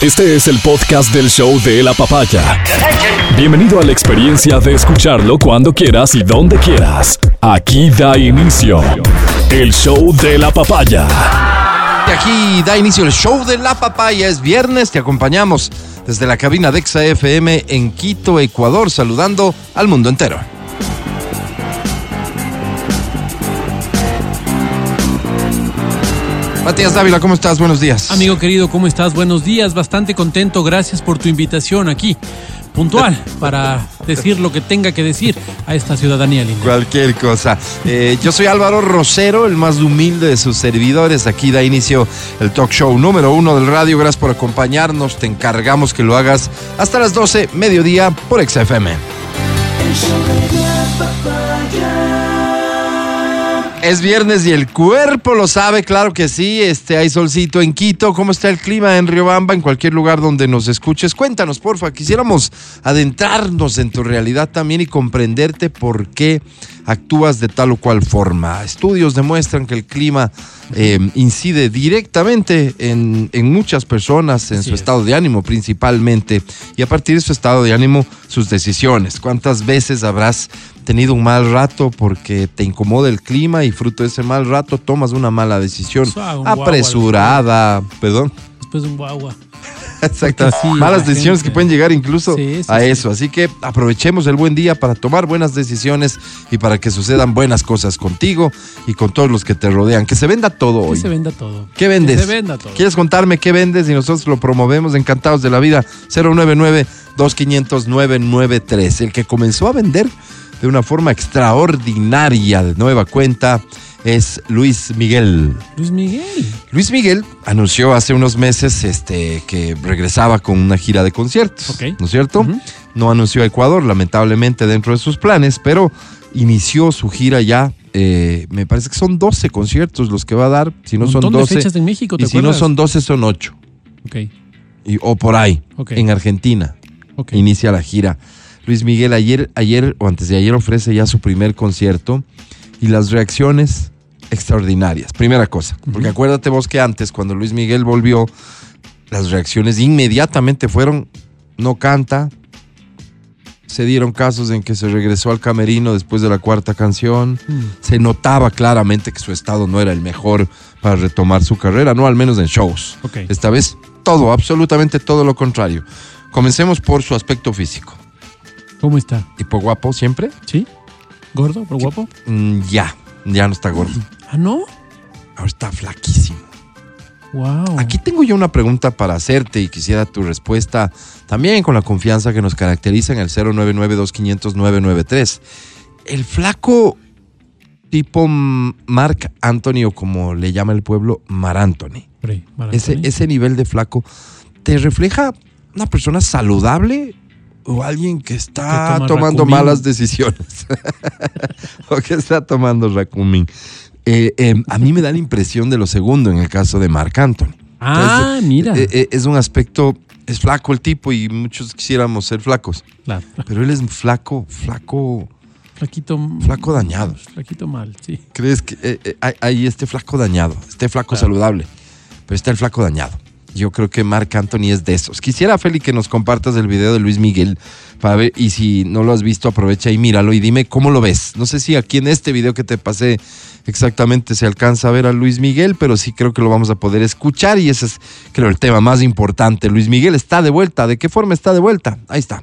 Este es el podcast del show de la papaya. Bienvenido a la experiencia de escucharlo cuando quieras y donde quieras. Aquí da inicio el show de la papaya. Aquí da inicio el show de la papaya. Es viernes, te acompañamos desde la cabina de Exa FM en Quito, Ecuador, saludando al mundo entero. Matías Dávila, ¿cómo estás? Buenos días. Amigo querido, ¿cómo estás? Buenos días, bastante contento, gracias por tu invitación aquí, puntual, para decir lo que tenga que decir a esta ciudadanía linda. Cualquier cosa. Eh, yo soy Álvaro Rosero, el más humilde de sus servidores. Aquí da inicio el talk show número uno del radio. Gracias por acompañarnos. Te encargamos que lo hagas hasta las 12, mediodía, por XFM. Es viernes y el cuerpo lo sabe, claro que sí. Este, hay solcito en Quito. ¿Cómo está el clima en Riobamba? En cualquier lugar donde nos escuches. Cuéntanos, porfa. Quisiéramos adentrarnos en tu realidad también y comprenderte por qué actúas de tal o cual forma. Estudios demuestran que el clima eh, incide directamente en, en muchas personas, en Así su es. estado de ánimo principalmente, y a partir de su estado de ánimo, sus decisiones. ¿Cuántas veces habrás tenido un mal rato porque te incomoda el clima y fruto de ese mal rato tomas una mala decisión guagua, apresurada, perdón, Después de un guagua. exacto, sí, malas la decisiones gente- que pueden llegar incluso Sí, sí, a eso, así que aprovechemos el buen día para tomar buenas decisiones y para que sucedan buenas cosas contigo y con todos los que te rodean, que se venda todo Que hoy. se venda todo. ¿Qué vendes? Que se venda todo. ¿Quieres contarme qué vendes y nosotros lo promovemos encantados de la vida? 099-2500-993. El que comenzó a vender de una forma extraordinaria de nueva cuenta es Luis Miguel. Luis Miguel. Luis Miguel anunció hace unos meses este, que regresaba con una gira de conciertos. ¿no es cierto? No anunció a Ecuador, lamentablemente, dentro de sus planes, pero inició su gira ya. eh, me parece que son 12 conciertos los que va a dar. Si no Un son montón de 12. fechas en México, ¿te y si no son 12, son 8. Ok, Y- o por ahí, Ok. en Argentina, inicia la gira. Luis Miguel ayer, ayer o antes de ayer ofrece ya su primer concierto y las reacciones extraordinarias. Primera cosa, porque acuérdate vos que antes, cuando Luis Miguel volvió, las reacciones inmediatamente fueron, no canta, se dieron casos en que se regresó al camerino después de la cuarta canción, Mm. se notaba claramente que su estado no era el mejor para retomar su carrera, no al menos en shows. Esta vez todo, absolutamente todo lo contrario. Comencemos por su aspecto físico. ¿Cómo está? Tipo guapo siempre. ¿Sí? ¿Gordo? ¿Pero guapo? Mm, ya, ya no está gordo. Ah, no. Ahora está flaquísimo. Wow. Aquí tengo yo una pregunta para hacerte y quisiera tu respuesta también con la confianza que nos caracteriza en el 099-2500-993. El flaco tipo Mark Anthony o como le llama el pueblo, Mar Anthony. Mar ese, Anthony. ese nivel de flaco, ¿te refleja una persona saludable o alguien que está toma tomando malas decisiones? o que está tomando Racumin. Eh, eh, a mí me da la impresión de lo segundo en el caso de Marc Anthony. Ah, Entonces, mira. eh, eh, es un aspecto, es flaco el tipo y muchos quisiéramos ser flacos, Claro. pero él es flaco, flaco, Flaquito. flaco dañado. Flaquito mal, sí. ¿Crees que hay, hay este flaco dañado, este flaco Claro. saludable, pero está el flaco dañado? Yo creo que Marc Anthony es de esos. Quisiera, Feli, que nos compartas el video de Luis Miguel y si no lo has visto, aprovecha y míralo y dime cómo lo ves. No sé si aquí en este video que te pasé exactamente se alcanza a ver a Luis Miguel, pero sí creo que lo vamos a poder escuchar y ese es, creo, el tema más importante. Luis Miguel está de vuelta. ¿De qué forma está de vuelta? Ahí está.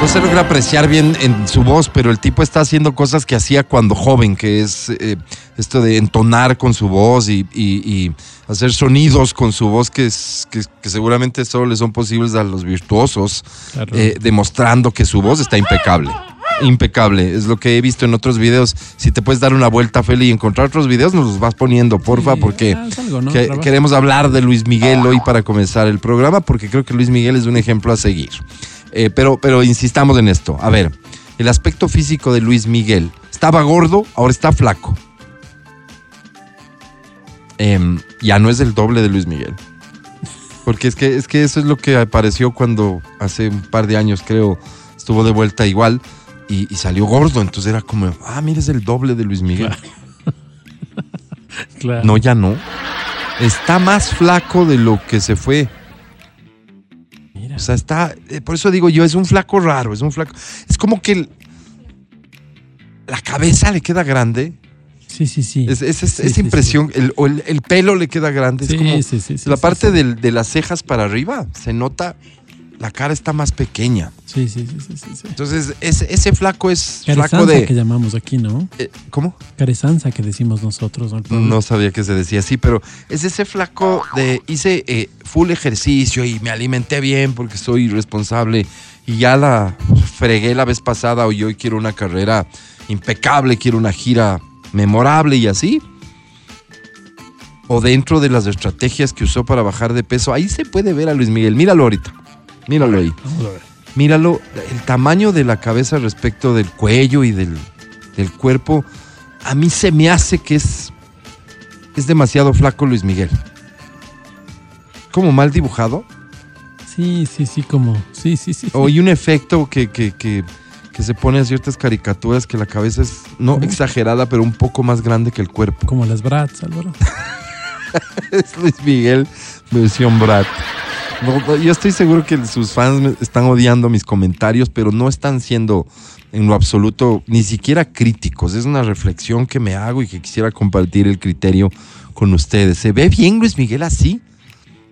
No se logra apreciar bien en su voz, pero el tipo está haciendo cosas que hacía cuando joven, que es eh, esto de entonar con su voz y, y- y hacer sonidos con su voz que, es- que- que seguramente solo le son posibles a los virtuosos, Claro. eh, demostrando que su voz está impecable. Impecable, es lo que he visto en otros videos. Si te puedes dar una vuelta, Feli, y encontrar otros videos, nos los vas poniendo, porfa, Sí, porque haz algo, ¿no? que- Trabaja. queremos hablar de Luis Miguel hoy para comenzar el programa, porque creo que Luis Miguel es un ejemplo a seguir. Eh, pero, pero insistamos en esto. A ver, el aspecto físico de Luis Miguel. Estaba gordo, ahora está flaco. Em, ya no es el doble de Luis Miguel. Porque es que, es que eso es lo que apareció cuando hace un par de años, creo, estuvo de vuelta igual y, y salió gordo. Entonces era como, ah, mira, es el doble de Luis Miguel. Claro. No, ya no. Está más flaco de lo que se fue. O sea, está. eh, por eso digo yo, es un flaco raro, es un flaco. Es como que el- la cabeza le queda grande. Sí, sí, sí. Es, es- es- Sí, esa sí, impresión, el, o el, el pelo le queda grande. Sí, es como sí, sí, sí, la sí, parte sí. del- de las cejas para arriba, se nota, la cara está más pequeña. Sí, sí, sí, sí, sí, sí. Entonces, ese, ese flaco es flaco Caresanza de. que llamamos aquí, ¿no? eh, ¿Cómo? Caresanza que decimos nosotros. ¿no? No sabía que se decía así, pero es ese flaco de hice eh, full ejercicio y me alimenté bien porque soy responsable y ya la fregué la vez pasada o yo hoy quiero una carrera impecable, quiero una gira memorable y así. O dentro de las estrategias que usó para bajar de peso, ahí se puede ver a Luis Miguel. Míralo ahorita. Míralo ahí. Vamos a ver. Míralo, el tamaño de la cabeza respecto del cuello y del, del cuerpo, a mí se me hace que es, es demasiado flaco Luis Miguel. Como mal dibujado. Sí, sí, sí, como. Sí, sí, sí. O hay un efecto que, que, que, que se pone en ciertas caricaturas que la cabeza es no ¿Cómo? exagerada, pero un poco más grande que el cuerpo. Como las Bratz, Álvaro. Es Luis Miguel versión Brat. Yo estoy seguro que sus fans están odiando mis comentarios, pero no están siendo en lo absoluto ni siquiera críticos. Es una reflexión que me hago y que quisiera compartir el criterio con ustedes. ¿Se ve bien Luis Miguel así?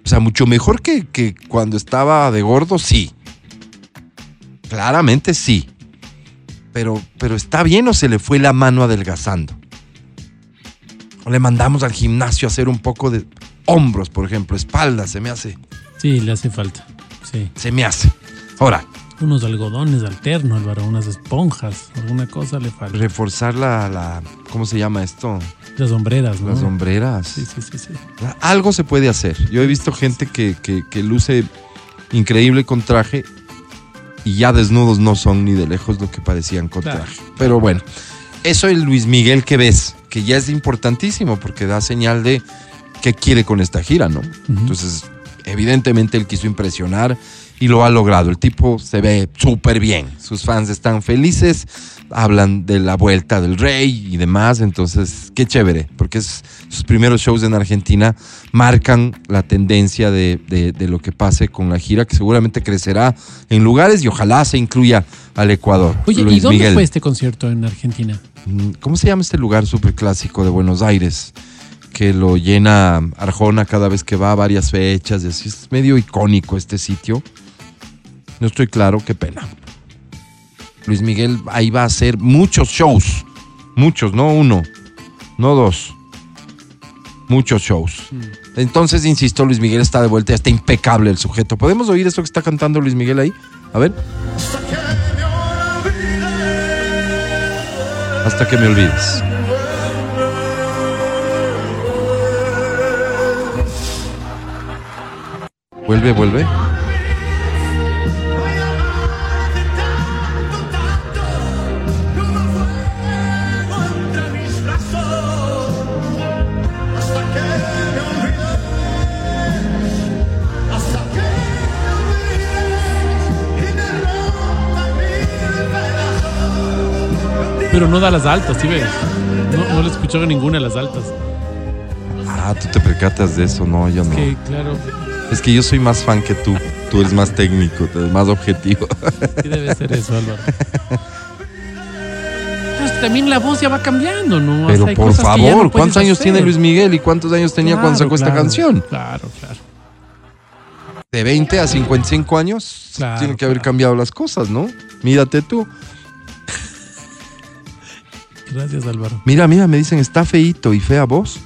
O sea, mucho mejor que, que cuando estaba de gordo, sí. Claramente sí. Pero, pero está bien o se le fue la mano adelgazando. O le mandamos al gimnasio a hacer un poco de hombros, por ejemplo, espalda, se me hace, Sí, le hace falta. Sí. se me hace. Ahora, Unos algodones alternos, Álvaro. Unas esponjas. Alguna cosa le falta. reforzar la, la ¿cómo se llama esto? Las sombreras, ¿no? Las sombreras. Sí, sí, sí, sí. Algo se puede hacer. Yo he visto gente que, que- que luce increíble con traje y ya desnudos no son ni de lejos lo que parecían con Claro. traje. Pero bueno, eso es Luis Miguel que ves, que ya es importantísimo porque da señal de qué quiere con esta gira, ¿no? Entonces, evidentemente él quiso impresionar y lo ha logrado. El tipo se ve súper bien. Sus fans están felices, hablan de la vuelta del rey y demás. Entonces, qué chévere, porque es- sus primeros shows en Argentina marcan la tendencia de, de- de lo que pase con la gira, que seguramente crecerá en lugares y ojalá se incluya al Ecuador. Oye, ¿y dónde Miguel. fue este concierto en Argentina? Mm, ¿Cómo se llama este lugar súper clásico de Buenos Aires? Que lo llena Arjona cada vez que va a varias fechas. y así. Es medio icónico este sitio. No estoy claro, qué pena. Luis Miguel ahí va a hacer muchos shows. Muchos, no uno, no dos. Muchos shows. Entonces, insisto, Luis Miguel está de vuelta, está impecable el sujeto. ¿Podemos oír esto que está cantando Luis Miguel ahí? A ver. Hasta que me olvides. Vuelve, vuelve. Pero no da las altas, ¿sí ves? No, no le escuchó ninguna de las altas. Ah, tú te percatas de eso, no, yo no. Que, claro, Es que yo soy más fan que tú. Tú eres más técnico, eres más objetivo. sí debe ser eso, Álvaro. Pero es que también la voz ya va cambiando, ¿no? O sea, Pero por no favor, ¿cuántos años hacer. tiene Luis Miguel y cuántos años tenía cuando Claro, sacó esta canción? Claro, claro. De 20 a 55 años Claro, tienen que haber cambiado las cosas, ¿no? Mírate tú. Gracias, Álvaro. Mira, mira, me dicen, está feíto y fea voz.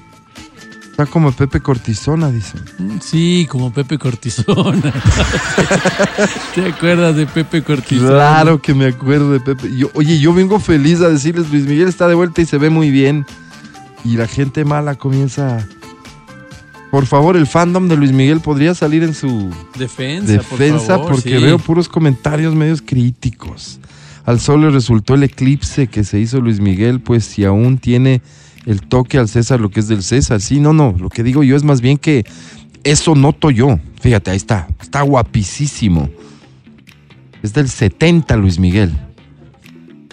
Está como Pepe Cortisona, dicen. Mm, Sí, como Pepe Cortisona. ¿Te acuerdas de Pepe Cortisona? Claro que me acuerdo de Pepe. Yo, oye, yo vengo feliz a decirles, Luis Miguel está de vuelta y se ve muy bien. Y la gente mala comienza... Por favor, el fandom de Luis Miguel podría salir en su Defensa, defensa por favor, porque sí. veo puros comentarios medios críticos. Al sol le resultó el eclipse que se hizo Luis Miguel, pues si aún tiene el toque al César lo que es del César. Sí, no, no, lo que digo yo es más bien que eso noto yo. Fíjate, ahí está, está guapísimo. Es del 70 Luis Miguel.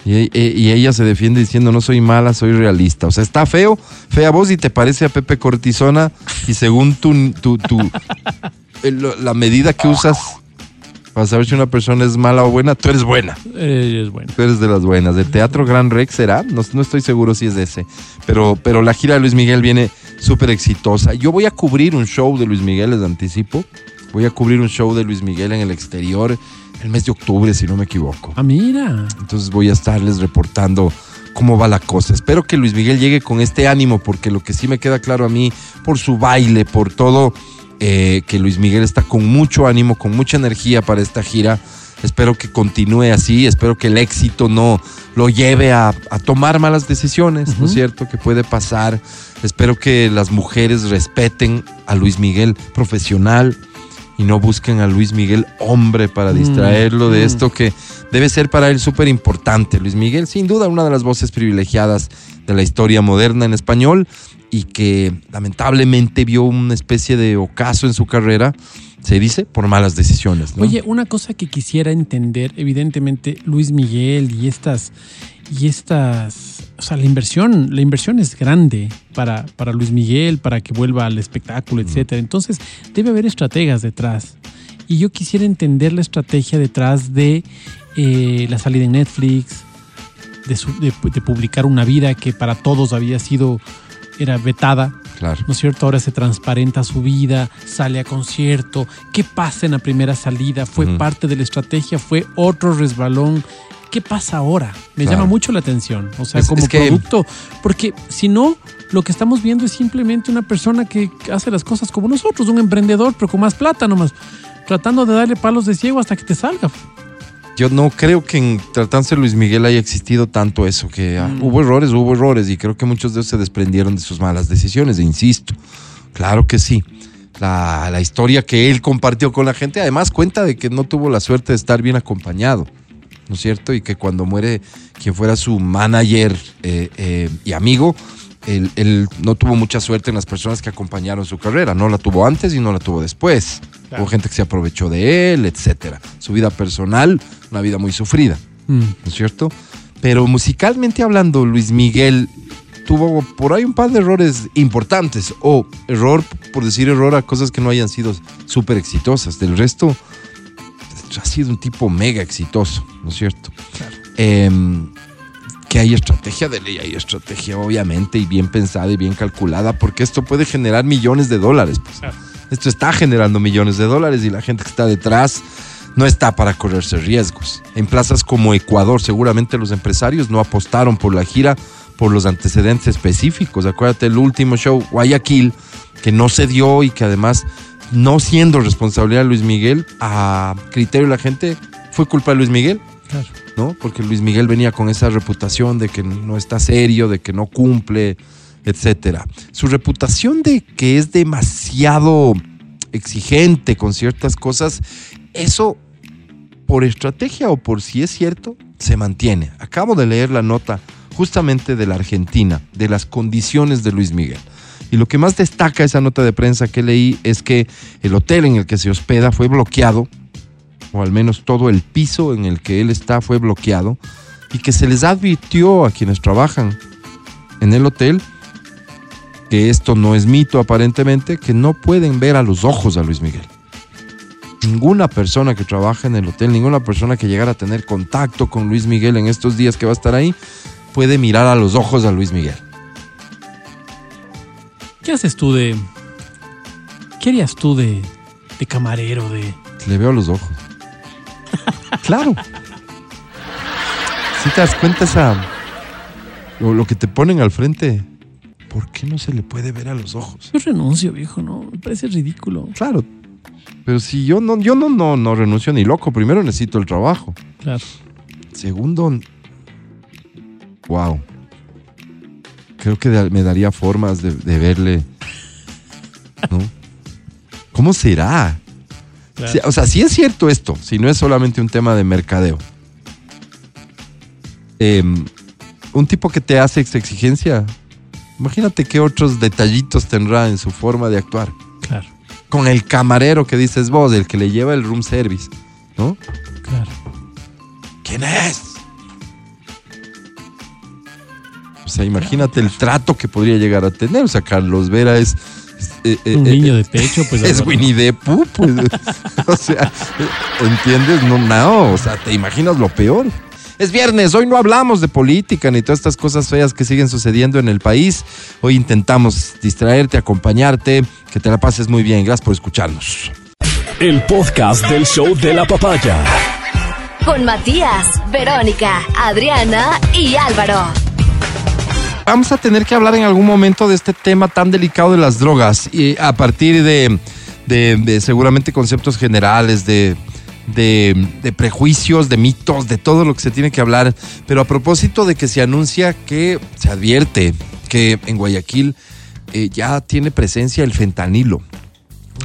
Y, y ella se defiende diciendo no soy mala, soy realista. O sea, está feo, fea voz y te parece a Pepe Cortisona y según tu, tu, tu- la medida que usas para saber si una persona es mala o buena, tú eres buena. Eh, es bueno. Tú eres de las buenas. ¿De Teatro Gran Rex será? No, no estoy seguro si es de ese. Pero, pero la gira de Luis Miguel viene súper exitosa. Yo voy a cubrir un show de Luis Miguel, les anticipo. Voy a cubrir un show de Luis Miguel en el exterior el mes de octubre, si no me equivoco. Ah, mira. Entonces voy a estarles reportando cómo va la cosa. Espero que Luis Miguel llegue con este ánimo, porque lo que sí me queda claro a mí, por su baile, por todo, eh, que Luis Miguel está con mucho ánimo, con mucha energía para esta gira. Espero que continúe así, espero que el éxito no lo lleve a, a tomar malas decisiones, ¿no es cierto? Que puede pasar. Espero que las mujeres respeten a Luis Miguel profesional y no busquen a Luis Miguel hombre para distraerlo de mm. esto que debe ser para él súper importante. Luis Miguel, sin duda, una de las voces privilegiadas de la historia moderna en español y que lamentablemente vio una especie de ocaso en su carrera, se dice, por malas decisiones. ¿no? Oye, una cosa que quisiera entender, evidentemente, Luis Miguel y estas, y estas, o sea, la inversión, la inversión es grande para, para Luis Miguel, para que vuelva al espectáculo, etcétera. Entonces, debe haber estrategas detrás. Y yo quisiera entender la estrategia detrás de eh, la salida en Netflix, de, su- de- de publicar una vida que para todos había sido, era vetada, claro. ¿no es cierto? Ahora se transparenta su vida, sale a concierto. ¿Qué pasa en la primera salida? ¿Fue parte de la estrategia? ¿Fue otro resbalón? ¿Qué pasa ahora? Me Claro. llama mucho la atención. O sea, Es- como es que- producto. Porque si no, lo que estamos viendo es simplemente una persona que hace las cosas como nosotros, un emprendedor, pero con más plata nomás. Tratando de darle palos de ciego hasta que te salga. Yo no creo que en tratándose de Luis Miguel haya existido tanto eso, que ah, Mm. hubo errores, hubo errores, y creo que muchos de ellos se desprendieron de sus malas decisiones, e insisto, claro que sí. La, la historia que él compartió con la gente, además cuenta de que no tuvo la suerte de estar bien acompañado, ¿no es cierto? Y que cuando muere quien fuera su manager eh, eh, y amigo, él, él no tuvo mucha suerte en las personas que acompañaron su carrera, no la tuvo antes y no la tuvo después. Claro. Hubo gente que se aprovechó de él, etcétera. Su vida personal, una vida muy sufrida, Mm. ¿no es cierto? Pero musicalmente hablando, Luis Miguel tuvo por ahí un par de errores importantes, o error, por decir error, a cosas que no hayan sido súper exitosas. Del resto, ha sido un tipo mega exitoso, ¿no es cierto? Claro. Em, que hay estrategia de ley, hay estrategia obviamente y bien pensada y bien calculada, porque esto puede generar millones de dólares. pues. Esto está generando millones de dólares y la gente que está detrás no está para correrse riesgos. En plazas como Ecuador, seguramente los empresarios no apostaron por la gira por los antecedentes específicos. Acuérdate el último show, Guayaquil, que no se dio y que además, no siendo responsabilidad de Luis Miguel, a criterio de la gente, fue culpa de Luis Miguel. Claro. Porque Luis Miguel venía con esa reputación de que no está serio, de que no cumple, etcétera. Su reputación de que es demasiado exigente con ciertas cosas, eso por estrategia o por si es cierto, se mantiene. Acabo de leer la nota justamente de la Argentina, de las condiciones de Luis Miguel. Y lo que más destaca esa nota de prensa que leí es que el hotel en el que se hospeda fue bloqueado o al menos todo el piso en el que él está fue bloqueado, y que se les advirtió a quienes trabajan en el hotel que esto no es mito aparentemente, que no pueden ver a los ojos a Luis Miguel. Ninguna persona que trabaja en el hotel, ninguna persona que llegara a tener contacto con Luis Miguel en estos días que va a estar ahí, puede mirar a los ojos a Luis Miguel. ¿Qué haces tú de. ¿Qué harías tú de, de camarero, de... Le veo los ojos. Claro. Si te das cuenta esa... Lo, lo que te ponen al frente, ¿por qué no se le puede ver a los ojos? Yo renuncio, viejo, ¿no? Me parece ridículo. Claro. Pero si yo no, yo no, no, no renuncio ni loco. Primero necesito el trabajo. Claro. Segundo, wow. Creo que me daría formas de, de verle. ¿No? ¿Cómo será? Claro. Sí, o sea, si es cierto esto, si no es solamente un tema de mercadeo. Em, un tipo que te hace esta exigencia, imagínate qué otros detallitos tendrá en su forma de actuar. Claro, Con el camarero que dices vos, el que le lleva el room service, ¿no? claro. ¿Quién es? O sea, imagínate el trato que podría llegar a tener. O sea, Carlos Vera es. Es, eh, eh, Un eh, niño de pecho, pues... es Winnie the Pooh, pues. o sea, ¿entiendes? No, no, o sea, te imaginas lo peor. Es viernes, hoy no hablamos de política ni todas estas cosas feas que siguen sucediendo en el país. Hoy intentamos distraerte, acompañarte, que te la pases muy bien. Gracias por escucharnos. El podcast del show de la papaya. Con Matías, Verónica, Adriana y Álvaro. Vamos a tener que hablar en algún momento de este tema tan delicado de las drogas y a partir de, seguramente conceptos generales, de prejuicios, de mitos, de todo lo que se tiene que hablar. Pero a propósito de que se anuncia que se advierte que en Guayaquil eh, ya tiene presencia el fentanilo.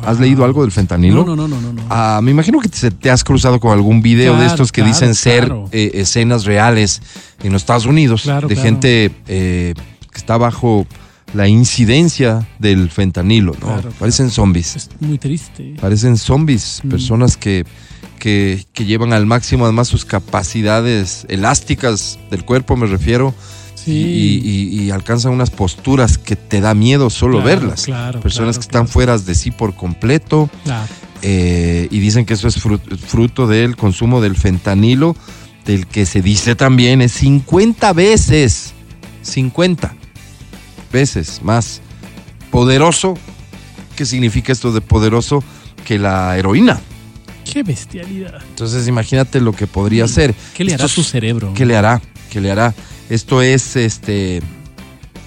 ¿Has leído algo del fentanilo? No, no, no, no, no. Ah, me imagino que te, te has cruzado con algún video de estos que claro, dicen ser claro. eh, escenas reales en los Estados Unidos Claro, de gente eh, que está bajo la incidencia del fentanilo, ¿no? Parecen zombies. Es muy triste. Parecen zombies, Mm. personas que, que, que llevan al máximo además sus capacidades elásticas del cuerpo, me refiero, Sí. y, y- y alcanzan unas posturas que te da miedo solo Claro, verlas. claro, Personas claro, que están fuera de sí por completo, eh, y dicen que eso es fru- fruto del consumo del fentanilo, del que se dice también es 50 veces, 50 veces más poderoso. ¿Qué significa esto de poderoso? Que la heroína. Qué bestialidad. Entonces imagínate lo que podría ser. ¿Qué le hará a Esto tu es- cerebro? ¿Qué le hará? ¿Qué le hará? Esto es este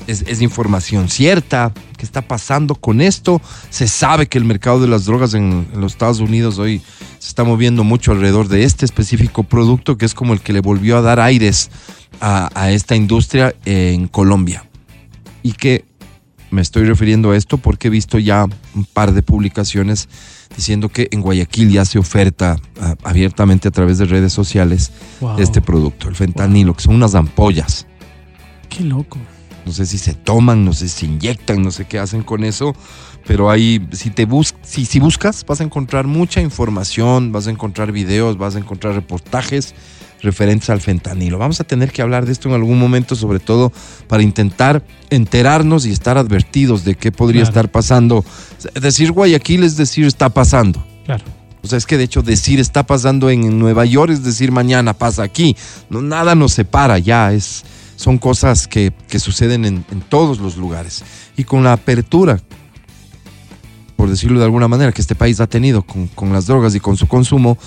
es, información cierta. ¿Qué está pasando con esto? Se sabe que el mercado de las drogas en, los Estados Unidos hoy se está moviendo mucho alrededor de este específico producto que es como el que le volvió a dar aires a esta industria en Colombia. Y que me estoy refiriendo a esto porque he visto ya un par de publicaciones diciendo que en Guayaquil ya se oferta ah, abiertamente a través de redes sociales Wow. este producto, el fentanilo, que son unas ampollas. Qué loco. No sé si se toman, no sé si se inyectan, no sé qué hacen con eso, pero ahí, si te bus si, si buscas, vas a encontrar mucha información, vas a encontrar videos, vas a encontrar reportajes referentes al fentanilo. Vamos a tener que hablar de esto en algún momento, sobre todo para intentar enterarnos y estar advertidos de qué podría Claro. estar pasando. Decir Guayaquil es decir está pasando. Claro. O sea, es que de hecho decir está pasando en Nueva York es decir mañana pasa aquí. No, nada nos separa ya. Es, son cosas que, que suceden en, en todos los lugares. Y con la apertura, por decirlo de alguna manera, que este país ha tenido con, con las drogas y con su consumo,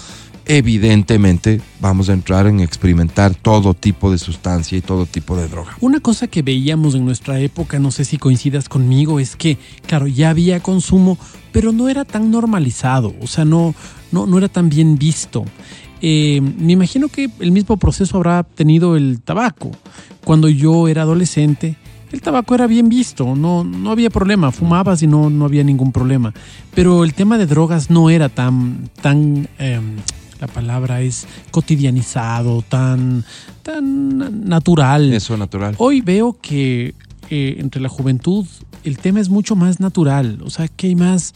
evidentemente vamos a entrar en experimentar todo tipo de sustancia y todo tipo de droga. Una cosa que veíamos en nuestra época, no sé si coincidas conmigo, es que, claro, ya había consumo, pero no era tan normalizado, o sea, no, no, no era tan bien visto. Eh, me imagino que el mismo proceso habrá tenido el tabaco. Cuando yo era adolescente, el tabaco era bien visto, no, no había problema, fumabas y no, no había ningún problema. Pero el tema de drogas no era tan, tan em, la palabra es cotidianizado, tan, tan natural. Eso natural. Hoy veo que eh, entre la juventud el tema es mucho más natural. O sea, que hay más.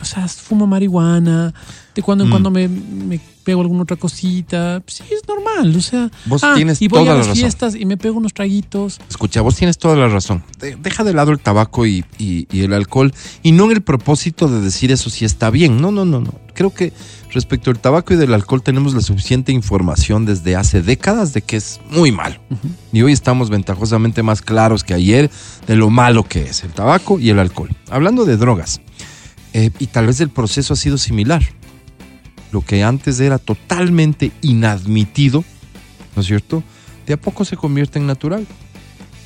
O sea, fumo marihuana. De cuando en Mm. cuando me, me pego alguna otra cosita. Sí, es normal. O sea, Vos ah, tienes y voy toda a la las razón. fiestas y me pego unos traguitos. Escucha, vos tienes toda la razón. De- Deja de lado el tabaco y, y- y el alcohol y no en el propósito de decir eso si está bien. No, no, no, no. Creo que respecto al tabaco y del alcohol tenemos la suficiente información desde hace décadas de que es muy malo. Y hoy estamos ventajosamente más claros que ayer de lo malo que es el tabaco y el alcohol. Hablando de drogas, Eh, y tal vez el proceso ha sido similar. Lo que antes era totalmente inadmitido, ¿no es cierto? De a poco se convierte en natural.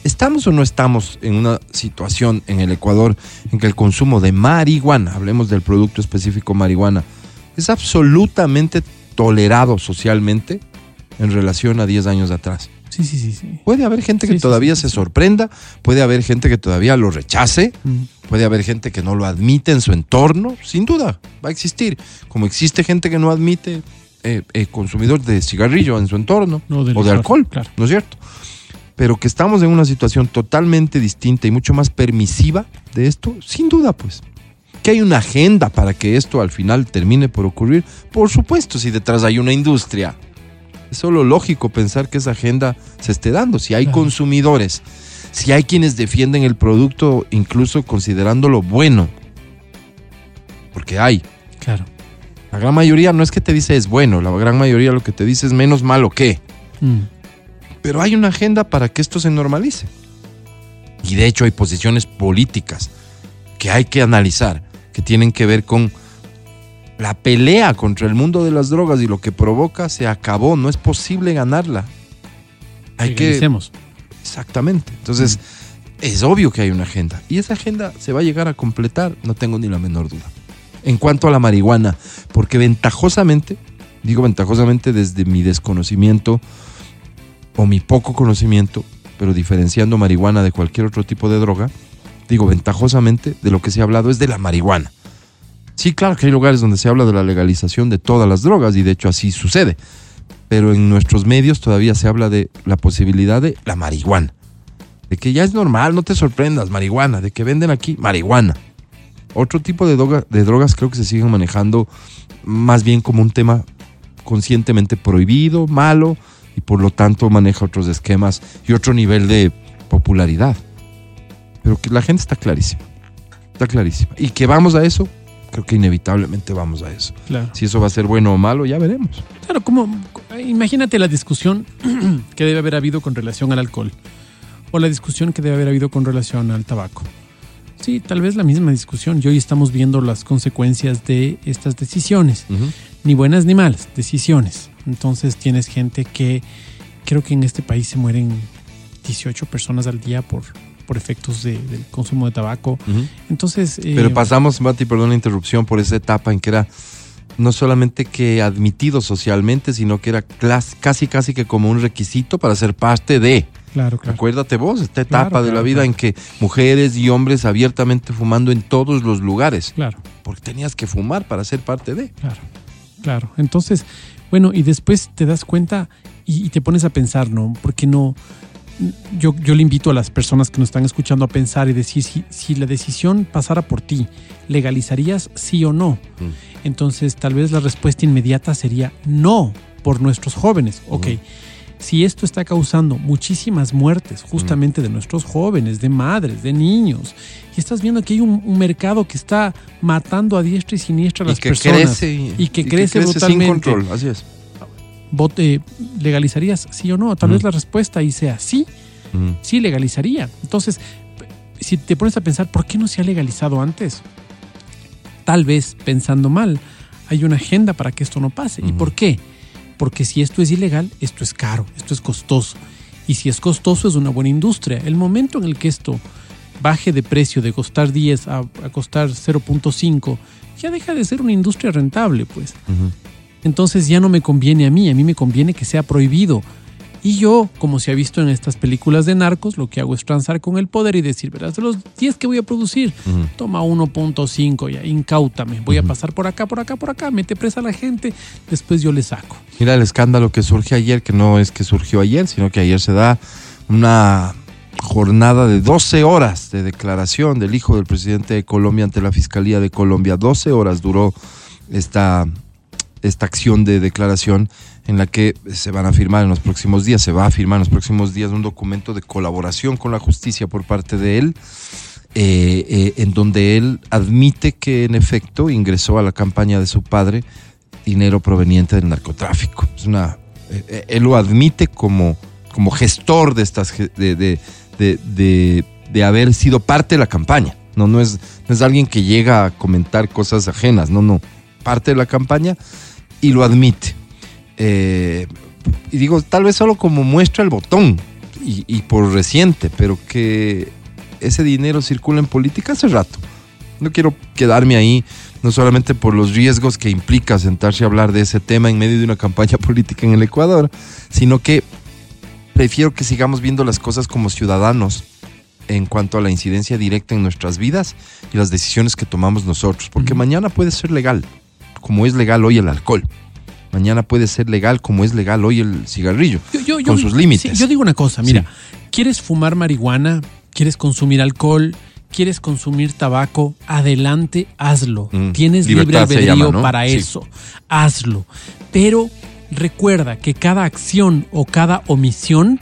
¿Estamos o no estamos en una situación en el Ecuador en que el consumo de marihuana, hablemos del producto específico marihuana, es absolutamente tolerado socialmente en relación a 10 años atrás? Sí, sí, sí. sí. Puede haber gente que Sí, todavía sí, se sorprenda, puede haber gente que todavía lo rechace, puede haber gente que no lo admite en su entorno, sin duda, va a existir. Como existe gente que no admite eh, eh, consumidor de cigarrillo en su entorno No, de o de alcohol, claro. ¿no es cierto? Pero que estamos en una situación totalmente distinta y mucho más permisiva de esto, sin duda, pues. Que hay una agenda para que esto al final termine por ocurrir, por supuesto, si detrás hay una industria. Es solo lógico pensar que esa agenda se esté dando. Si hay consumidores, si hay quienes defienden el producto incluso considerándolo bueno, porque hay. Claro. La gran mayoría no es que te dice es bueno, la gran mayoría lo que te dice es menos malo que. Mm. Pero hay una agenda para que esto se normalice. Y de hecho hay posiciones políticas que hay que analizar, que tienen que ver con la pelea contra el mundo de las drogas y lo que provoca se acabó, no es posible ganarla. Hay que. Exactamente. Entonces, es obvio que hay una agenda. Y esa agenda se va a llegar a completar, no tengo ni la menor duda. En cuanto a la marihuana, porque ventajosamente, digo ventajosamente desde mi desconocimiento o mi poco conocimiento, pero diferenciando marihuana de cualquier otro tipo de droga, digo ventajosamente de lo que se ha hablado es de la marihuana. Sí, claro que hay lugares donde se habla de la legalización de todas las drogas y de hecho así sucede pero en nuestros medios todavía se habla de la posibilidad de la marihuana. De que ya es normal, no te sorprendas, marihuana, de que venden aquí marihuana. Otro tipo de, de drogas creo que se siguen manejando más bien como un tema conscientemente prohibido, malo, y por lo tanto maneja otros esquemas y otro nivel de popularidad. Pero que la gente está clarísima, está clarísima. Y que vamos a eso, creo que inevitablemente vamos a eso. Claro. Si eso va a ser bueno o malo, ya veremos. Claro, como imagínate la discusión que debe haber habido con relación al alcohol o la discusión que debe haber habido con relación al tabaco. Sí, tal vez la misma discusión. Y hoy estamos viendo las consecuencias de estas decisiones. Ni buenas ni malas, decisiones. Entonces tienes gente que creo que en este país se mueren 18 personas al día por, por efectos de- del consumo de tabaco. Entonces... eh, Pero pasamos, Mati, perdón la interrupción, por esa etapa en que era no solamente que admitido socialmente, sino que era casi, casi que como un requisito para ser parte de. Claro, claro. Acuérdate vos, esta etapa Claro, de la vida claro. en que mujeres y hombres abiertamente fumando en todos los lugares, Claro. porque tenías que fumar para ser parte de. Claro, claro. Entonces, bueno, y después te das cuenta y, y te pones a pensar, ¿no? Porque no. Yo, yo le invito a las personas que nos están escuchando a pensar y decir si, si la decisión pasara por ti, ¿legalizarías sí o no? Entonces, tal vez la respuesta inmediata sería no por nuestros jóvenes. Ok. Si esto está causando muchísimas muertes justamente de nuestros jóvenes, de madres, de niños, y estás viendo que hay un, un mercado que está matando a diestra y siniestra a Y las que personas crece, y, y que y crece sin brutalmente. control, así es. Vot- eh, ¿legalizarías sí o no? Tal vez la respuesta ahí sea sí, sí legalizaría. Entonces, si te pones a pensar, ¿por qué no se ha legalizado antes? Tal vez, pensando mal, hay una agenda para que esto no pase. ¿Y por qué? Porque si esto es ilegal, esto es caro, esto es costoso. Y si es costoso, es una buena industria. El momento en el que esto baje de precio de costar 10 a, a costar 0.5, ya deja de ser una industria rentable, pues. Entonces ya no me conviene a mí, a mí me conviene que sea prohibido. Y yo, como se ha visto en estas películas de narcos, lo que hago es transar con el poder y decir, verás, de los 10 que voy a producir, toma 1.5 ya, incáutame, voy a pasar por acá, por acá, por acá, mete presa a la gente, después yo le saco. Mira el escándalo que surge ayer, que no es que surgió ayer, sino que ayer se da una jornada de 12 horas de declaración del hijo del presidente de Colombia ante la Fiscalía de Colombia. 12 horas duró esta, esta acción de declaración en la que se van a firmar en los próximos días, se va a firmar en los próximos días un documento de colaboración con la justicia por parte de él, eh, eh, en donde él admite que en efecto ingresó a la campaña de su padre dinero proveniente del narcotráfico. Es una, eh, él lo admite como, como gestor de estas de, de, de- de haber sido parte de la campaña. No, no es, no es alguien que llega a comentar cosas ajenas, no, no. Parte de la campaña y lo admite. Eh, y digo, tal vez solo como muestra el botón y, y por reciente, pero que ese dinero circula en política hace rato. No quiero quedarme ahí, no solamente por los riesgos que implica sentarse a hablar de ese tema en medio de una campaña política en el Ecuador, sino que prefiero que sigamos viendo las cosas como ciudadanos en cuanto a la incidencia directa en nuestras vidas y las decisiones que tomamos nosotros, porque mañana puede ser legal, como es legal hoy el alcohol. Mañana puede ser legal como es legal hoy el cigarrillo, Yo- yo- con sus límites. sí, yo digo una cosa, mira, Sí. ¿quieres fumar marihuana? ¿Quieres consumir alcohol? ¿Quieres consumir tabaco? Adelante, hazlo. Mm, Tienes libre albedrío llama, ¿no? para Sí. eso. Hazlo. Pero recuerda que cada acción o cada omisión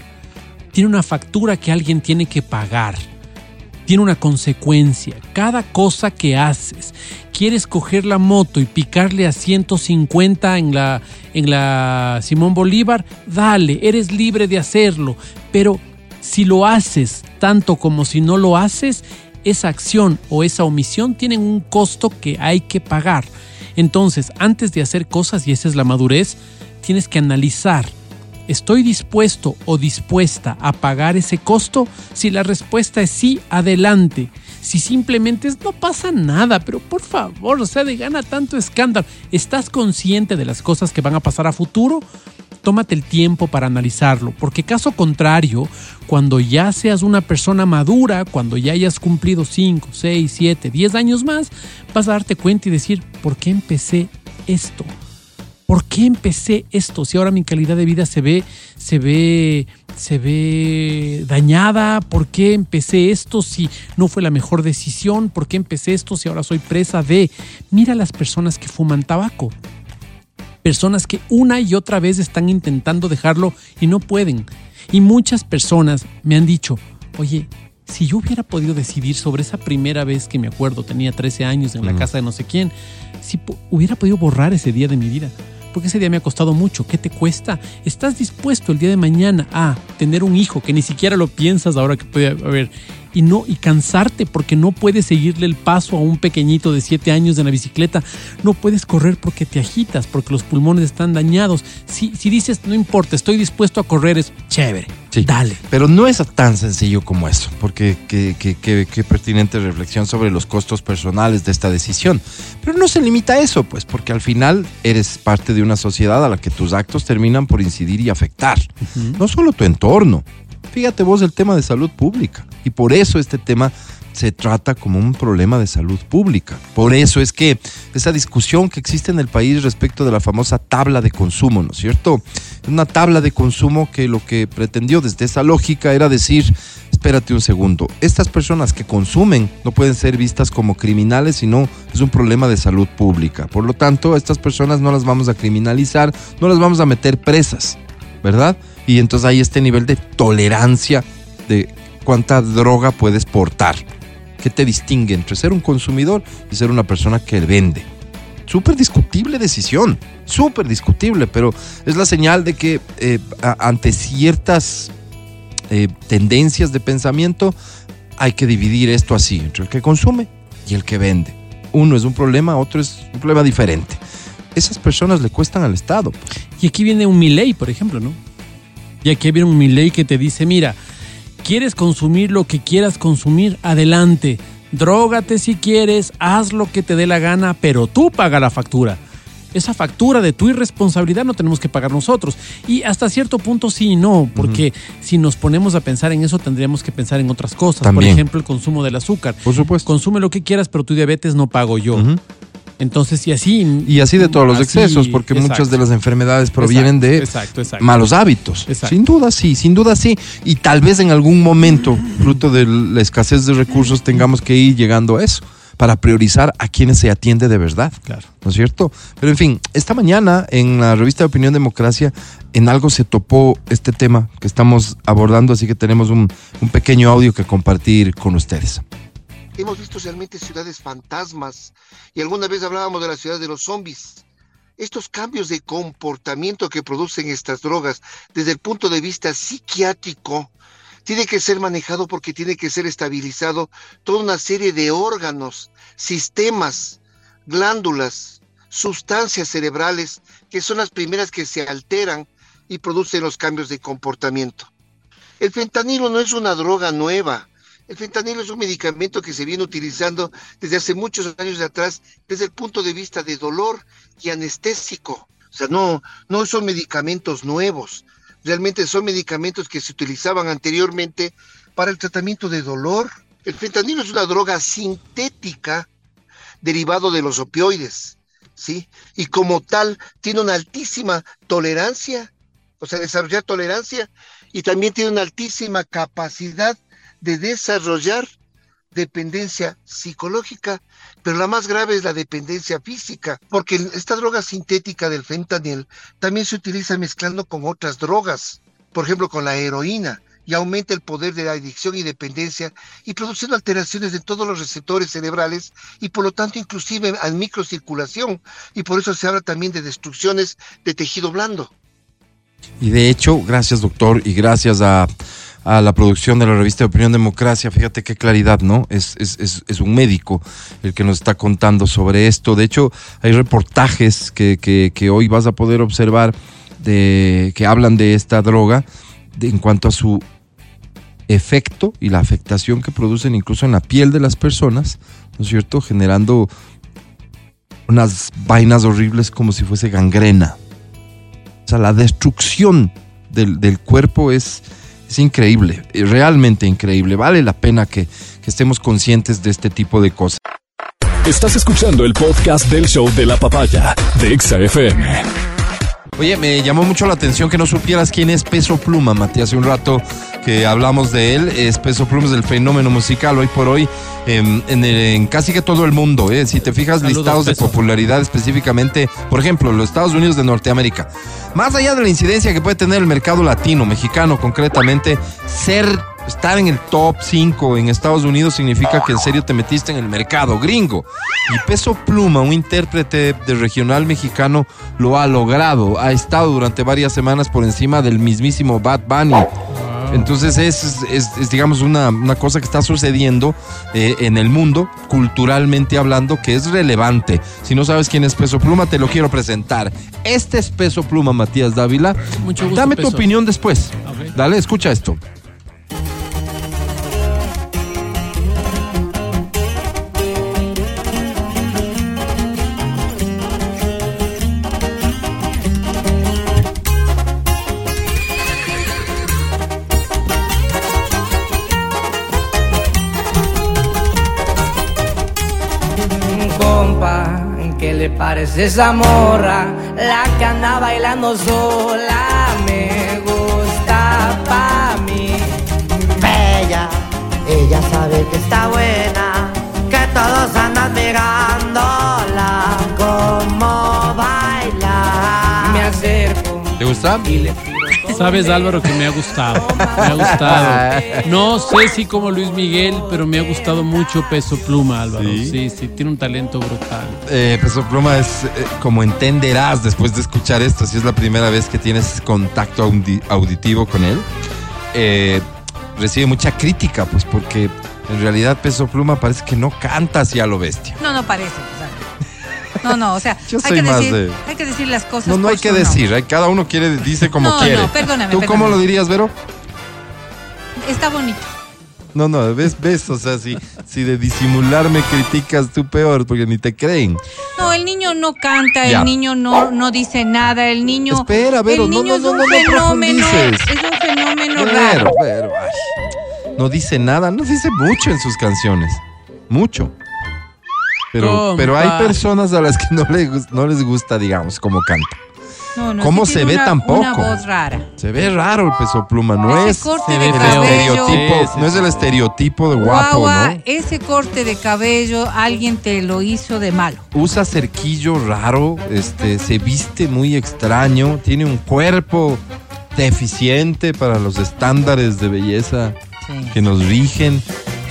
tiene una factura que alguien tiene que pagar. Tiene una consecuencia. Cada cosa que haces. Quieres coger la moto y picarle a 150 en la, en la Simón Bolívar, dale, eres libre de hacerlo. Pero si lo haces tanto como si no lo haces, esa acción o esa omisión tienen un costo que hay que pagar. Entonces, antes de hacer cosas, y esa es la madurez, tienes que analizar ¿Estoy dispuesto o dispuesta a pagar ese costo? Si la respuesta es sí, adelante. Si simplemente es no pasa nada, pero por favor, o sea, de gana tanto escándalo. ¿Estás consciente de las cosas que van a pasar a futuro? Tómate el tiempo para analizarlo, porque caso contrario, cuando ya seas una persona madura, cuando ya hayas cumplido 5, 6, 7, 10 años más, vas a darte cuenta y decir, ¿por qué empecé esto? ¿Por qué empecé esto? Si ahora mi calidad de vida se ve, se ve, se ve dañada. ¿Por qué empecé esto si no fue la mejor decisión? ¿Por qué empecé esto si ahora soy presa de? Mira las personas que fuman tabaco. Personas que una y otra vez están intentando dejarlo y no pueden. Y muchas personas me han dicho, oye, si yo hubiera podido decidir sobre esa primera vez que me acuerdo, tenía 13 años en la casa de no sé quién, si hubiera podido borrar ese día de mi vida. Porque ese día me ha costado mucho. ¿Qué te cuesta? ¿Estás dispuesto el día de mañana a tener un hijo que ni siquiera lo piensas ahora que puede haber? Y no, y cansarte porque no puedes seguirle el paso a un pequeñito de 7 años en la bicicleta. No puedes correr porque te agitas, porque los pulmones están dañados. Si, si dices, no importa, estoy dispuesto a correr, es chévere. Sí. Dale. Pero no es tan sencillo como eso, porque qué, qué- qué- qué pertinente reflexión sobre los costos personales de esta decisión. Pero no se limita a eso, pues, porque al final eres parte de una sociedad a la que tus actos terminan por incidir y afectar. No solo tu entorno. Fíjate vos el tema de salud pública. Y por eso este tema se trata como un problema de salud pública. Por eso es que esa discusión que existe en el país respecto de la famosa tabla de consumo, ¿no es cierto? Una tabla de consumo que lo que pretendió desde esa lógica era decir, espérate un segundo, estas personas que consumen no pueden ser vistas como criminales, sino es un problema de salud pública. Por lo tanto, a estas personas no las vamos a criminalizar, no las vamos a meter presas, ¿verdad? Y entonces hay este nivel de tolerancia de cuánta droga puedes portar. ¿Qué te distingue entre ser un consumidor y ser una persona que vende? Súper discutible decisión, súper discutible, pero es la señal de que eh, ante ciertas eh, tendencias de pensamiento hay que dividir esto así, entre el que consume y el que vende. Uno es un problema, otro es un problema diferente. Esas personas le cuestan al Estado. Y aquí viene un Milei, por ejemplo, ¿no? Y aquí viene un Milei que te dice, mira, ¿quieres consumir lo que quieras consumir? Adelante. Drógate si quieres, haz lo que te dé la gana, pero tú paga la factura. Esa factura de tu irresponsabilidad no tenemos que pagar nosotros. Y hasta cierto punto sí y no, porque si nos ponemos a pensar en eso tendríamos que pensar en otras cosas. Por ejemplo, el consumo del azúcar. Por supuesto. Consume lo que quieras, pero tu diabetes no pago yo. Entonces, y así. Y así de todos los así, excesos, porque muchas de las enfermedades provienen Exacto, de exacto, malos hábitos. Exacto. Sin duda sí, sin duda sí. Y tal vez en algún momento, fruto de la escasez de recursos, tengamos que ir llegando a eso, para priorizar a quienes se atiende de verdad. Claro. ¿No es cierto? Pero en fin, esta mañana en la revista de Opinión Democracia, en algo se topó este tema que estamos abordando, así que tenemos un, un pequeño audio que compartir con ustedes. Hemos visto realmente ciudades fantasmas y alguna vez hablábamos de la ciudad de los zombies. Estos cambios de comportamiento que producen estas drogas desde el punto de vista psiquiátrico tiene que ser manejado porque tiene que ser estabilizado toda una serie de órganos, sistemas, glándulas, sustancias cerebrales, que son las primeras que se alteran y producen los cambios de comportamiento. El fentanilo no es una droga nueva. El fentanilo es un medicamento que se viene utilizando desde hace muchos años atrás desde el punto de vista de dolor y anestésico. O sea, no, no son medicamentos nuevos. Realmente son medicamentos que se utilizaban anteriormente para el tratamiento de dolor. El fentanilo es una droga sintética derivado de los opioides, ¿sí? Y como tal tiene una altísima tolerancia, o sea, desarrollar tolerancia y también tiene una altísima capacidad de desarrollar dependencia psicológica, pero la más grave es la dependencia física, porque esta droga sintética del fentanil también se utiliza mezclando con otras drogas, por ejemplo con la heroína, y aumenta el poder de la adicción y dependencia y produciendo alteraciones de todos los receptores cerebrales y por lo tanto inclusive en microcirculación y por eso se habla también de destrucciones de tejido blando. Y de hecho, gracias doctor y gracias a, a la producción de la revista de Opinión Democracia, fíjate qué claridad, ¿no? Es, es, es, un médico el que nos está contando sobre esto. De hecho, hay reportajes que, que, hoy vas a poder observar de, que hablan de esta droga en cuanto a su efecto y la afectación que producen incluso en la piel de las personas, ¿no es cierto? Generando unas vainas horribles como si fuese gangrena. O sea, la destrucción del, del cuerpo es, es, increíble, realmente increíble. Vale la pena que, que estemos conscientes de este tipo de cosas. Estás escuchando el podcast del show de la papaya de Exa FM. Oye, me llamó mucho la atención que no supieras quién es Peso Pluma, Matías. Hace un rato que hablamos de él, es Peso Pluma, es el fenómeno musical hoy por hoy en, en, en casi que todo el mundo. ¿eh? Si te fijas, Saludos, listados de popularidad específicamente, por ejemplo, los Estados Unidos de Norteamérica. Más allá de la incidencia que puede tener el mercado latino, mexicano concretamente, ser estar en el top 5 en Estados Unidos significa que en serio te metiste en el mercado gringo. Y Peso Pluma, un intérprete de regional mexicano, lo ha logrado. Ha estado durante varias semanas por encima del mismísimo Bad Bunny. Entonces es, es, es, digamos, una, una, cosa que está sucediendo eh, en el mundo, culturalmente hablando, que es relevante. Si no sabes quién es Peso Pluma, te lo quiero presentar. Este es Peso Pluma, Matías Dávila. Mucho gusto, Dame Peso. tu opinión después. Dale, escucha esto. Compa, ¿qué le parece esa morra? La que anda bailando sola me gusta pa' ella sabe que está buena, que todos andan mirándola como baila. Me acerco ¿Te gusta? y le Sabes, Álvaro, que me ha gustado. Me ha gustado. No sé si como Luis Miguel, pero me ha gustado mucho Peso Pluma, Álvaro. ¿Sí? Sí, sí, tiene un talento brutal. Eh, Peso Pluma es, eh, como entenderás después de escuchar esto, si es la primera vez que tienes contacto audi- auditivo con él, eh, recibe mucha crítica, pues porque en realidad Peso Pluma parece que no canta hacia lo bestia. No, no parece. o sea. No, no, o sea, Yo hay, que más decir, de- hay que decir las cosas. No, no hay que decir, hay- cada uno quiere, dice como No, quiere. no, perdóname, ¿Tú cómo lo dirías, Vero? Está bonito. No, no, ves, ves, o sea, si, si de disimular me criticas, tú peor, porque ni te creen. El niño no canta, Ya. el niño no, no dice nada, el niño. Espera, Vero, el no, niño no, no, es un no, no fenómeno. Es un fenómeno raro. Vero, ay. No dice nada, no dice mucho en sus canciones. Mucho. Pero, Compa. pero hay personas a las que no, le gus- no les gusta, digamos, cómo canta. No, no, ¿Cómo se ve una- tampoco? Una voz rara. Se ve raro el peso pluma, no Ese es corte Se de ve el cabello. estereotipo, Sí, sí, no es el estereotipo de guapo, Guagua, ¿no? ese corte de cabello alguien te lo hizo de malo. Usa cerquillo raro, este, se viste muy extraño, tiene un cuerpo deficiente para los estándares de belleza Sí. que nos rigen.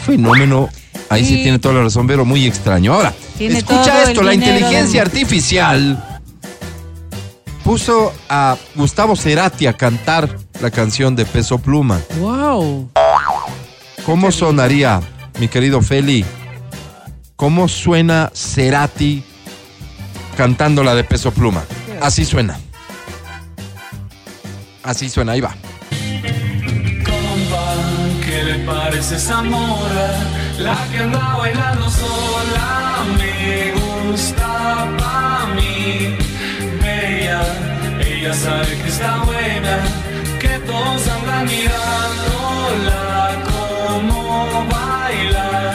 Fenómeno, ahí sí Sí. tiene toda la razón, pero muy extraño. Ahora, Tiene escucha esto, la inteligencia artificial puso a Gustavo Cerati a cantar la canción de Peso Pluma. ¡Wow! ¿Cómo sonaría, mi querido Feli? ¿Cómo suena Cerati cantando la de peso pluma? Así suena. Así suena, ahí va. Compa, ¿qué le parece esa mora? La que anda bailando sola me gusta ella sabe que está buena, que todos andan mirándola como baila.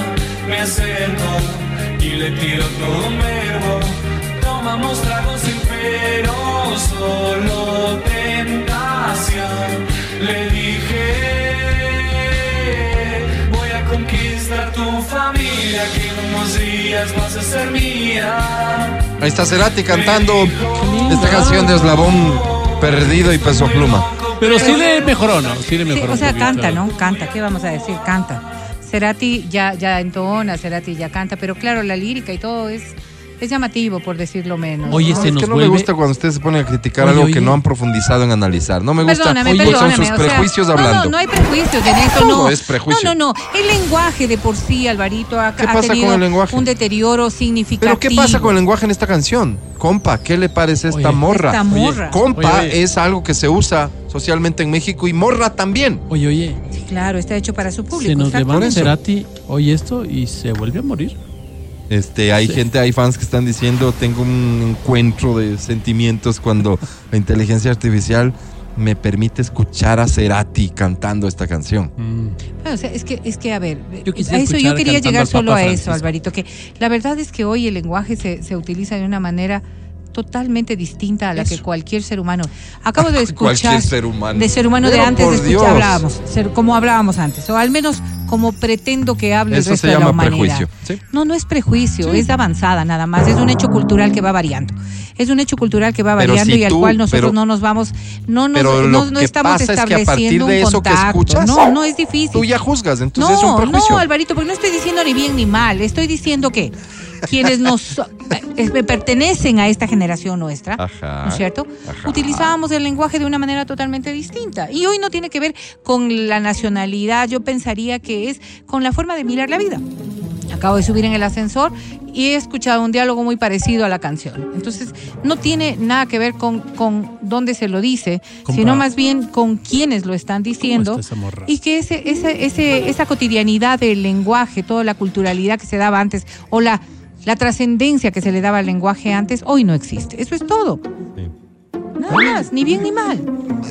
Me acerco y le tiro todo un verbo. Tomamos tragos sin pero solo tentación. Le dije, voy a conquistar tu familia, que en unos días vas a ser mía. Ahí está Cerati cantando esta canción de Eslabón Perdido y Peso Pluma. Pero sí le mejoró, ¿no? Sí le Sí, mejoró. o sea, poquito. canta, ¿no? Canta, ¿qué vamos a decir? Canta. Cerati ya, ya entona, Cerati ya canta, pero claro, la lírica y todo es, es llamativo, por decirlo menos. Oye, ¿no? se es nos que no vuelve- me gusta cuando ustedes se ponen a criticar Oye, algo oye. que no han profundizado en analizar. No me gusta. Perdóname, Oye, perdóname. son sus o sea, prejuicios no, hablando. No, no hay prejuicios en eso, Todo no. es prejuicio. No, no, no. El lenguaje de por sí, Alvarito, ha, ¿Qué ha pasa con tenido el lenguaje? un deterioro significativo. Pero ¿qué pasa con el lenguaje en esta canción? Compa, ¿qué le parece esta Oye, morra? esta morra. Compa Oye, oye. es algo que se usa socialmente en México y morra también. Oye, oye, Sí, claro, está hecho para su público. se nos levanta. Cerati, oye esto y se vuelve a morir. Este, hay Sí. gente, hay fans que están diciendo, tengo un encuentro de sentimientos cuando la inteligencia artificial me permite escuchar a Cerati cantando esta canción. Bueno, o sea, es que, es que a ver, Yo a eso yo quería llegar solo a eso, Francisco. Alvarito, que la verdad es que hoy el lenguaje se, se utiliza de una manera totalmente distinta a la que cualquier ser humano. Acabo de escuchar Cualquier ser humano. de ser humano de antes de escuchar, hablábamos, ser- como hablábamos antes, o al menos como pretendo que hable Eso el resto se de la humanidad. prejuicio, ¿sí? No, no es prejuicio, es avanzada nada más, es un hecho cultural que va variando. Es un hecho cultural que va Pero variando si y al tú- cual nosotros pero- no nos vamos, no nos, pero no, lo no que estamos pasa es que a partir estableciendo de un eso que contacto. escuchas, no, no es difícil. Tú ya juzgas, entonces es un No, prejuicio. no, Alvarito, porque no estoy diciendo ni bien ni mal. Estoy diciendo que quienes nos eh, pertenecen a esta generación nuestra, Ajá, ¿no es cierto? ajá. Utilizábamos el lenguaje de una manera totalmente distinta. Y hoy no tiene que ver con la nacionalidad, yo pensaría que es con la forma de mirar la vida. Acabo de subir en el ascensor y he escuchado un diálogo muy parecido a la canción. Entonces, no tiene nada que ver con, con dónde se lo dice, sino más bien con quienes lo están diciendo. está? Y que ese, ese, ese, esa cotidianidad del lenguaje, toda la culturalidad que se daba antes, o la, la trascendencia que se le daba al lenguaje antes, hoy no existe. Eso es todo. Nada más, ni bien ni mal.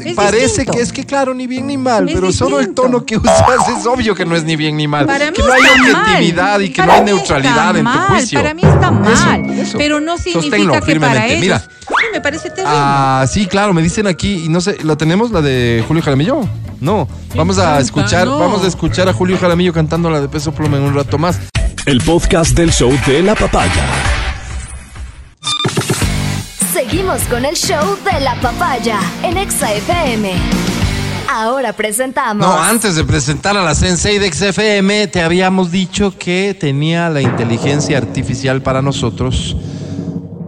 Es Parece distinto. que es que claro, ni bien ni mal, Es pero solo el tono que usas es obvio que no es ni bien ni mal. Para mí que no hay objetividad mal. y que Para no hay neutralidad en tu juicio. Para mí está mal, Eso, eso. pero no significa que para ellos. Mira. Sí, me parece terrible. Ah, sí, claro, me dicen aquí, y no sé, ¿la tenemos la de Julio Jaramillo? No, vamos a escuchar, No. vamos a escuchar a Julio Jaramillo cantando la de Peso Pluma en un rato más. El podcast del show de la papaya. Seguimos con el show de la papaya en Exa FM. Ahora presentamos. No, antes de presentar a la Sensei de XFM, te habíamos dicho que tenía la inteligencia artificial para nosotros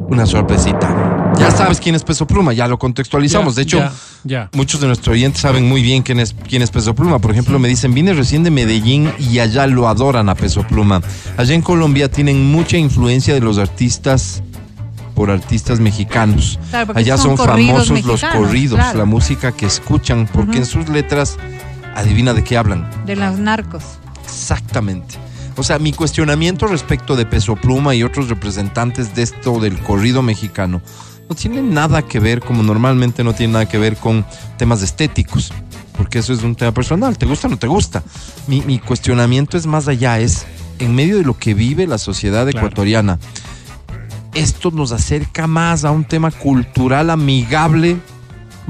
una sorpresita. Ya sabes quién es Peso Pluma, ya lo contextualizamos. Ya, de hecho, ya, ya. muchos de nuestros oyentes saben muy bien quién es, quién es Peso Pluma. Por ejemplo, me dicen, vine recién de Medellín y allá lo adoran a Peso Pluma. Allá en Colombia tienen mucha influencia de los artistas por artistas mexicanos. Claro, Allá son famosos los corridos, claro. la música que escuchan, porque en sus letras, adivina de qué hablan. De los narcos. Exactamente. O sea, mi cuestionamiento respecto de Peso Pluma y otros representantes de esto del corrido mexicano no tiene nada que ver, como normalmente no tiene nada que ver con temas estéticos, porque eso es un tema personal, te gusta o no te gusta. Mi, mi cuestionamiento es más allá, es en medio de lo que vive la sociedad Claro. ecuatoriana. Esto nos acerca más a un tema cultural amigable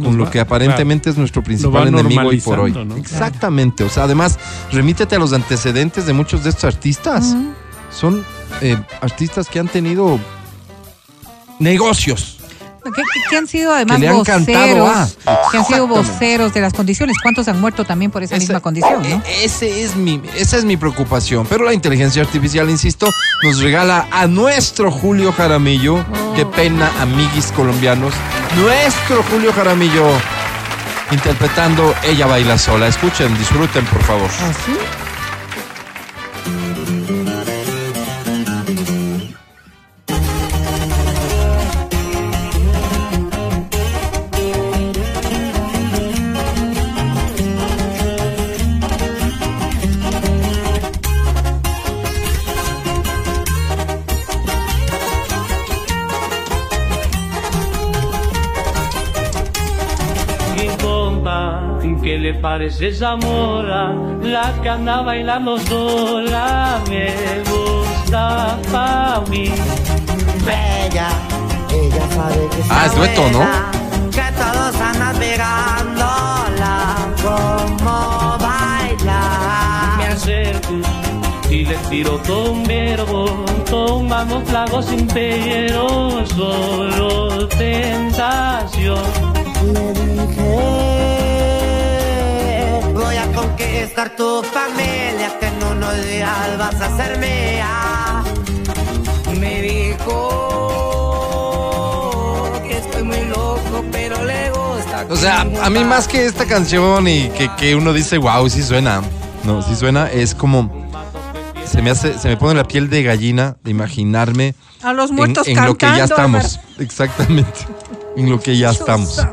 con lo que aparentemente es nuestro principal enemigo hoy por hoy. Exactamente. O sea, además, remítete a los antecedentes de muchos de estos artistas. Son eh, artistas que han tenido negocios. Que, que- que han sido además cantado voceros, que han sido voceros de las condiciones. ¿Cuántos han muerto también por esa misma condición? ¿no? e- ese es mi, esa es mi preocupación. Pero la inteligencia artificial, insisto, nos regala a nuestro Julio Jaramillo. Oh. Qué pena, amiguis colombianos. Nuestro Julio Jaramillo interpretando Ella baila sola. Escuchen, disfruten, por favor. ¿Ah, parece esa mora? La que anda bailando sola me gusta pa' mí. Bella, ella sabe que Ah, es dueto, ¿no? Que todos andan mirándola como baila. Me acerco y le tiro todo un verbo. Tomamos tragos sin pero, solo tentación. Conquistar tu familia, que en unos días vas a ser mía. Me dijo que estoy muy loco, pero le gusta. O sea, a mí más que esta canción y que, que uno dice, wow, sí suena. No, sí suena, es como. Se me hace, se me pone la piel de gallina de imaginarme A los en, muertos en lo que ya estamos. Exactamente. En lo que ya estamos.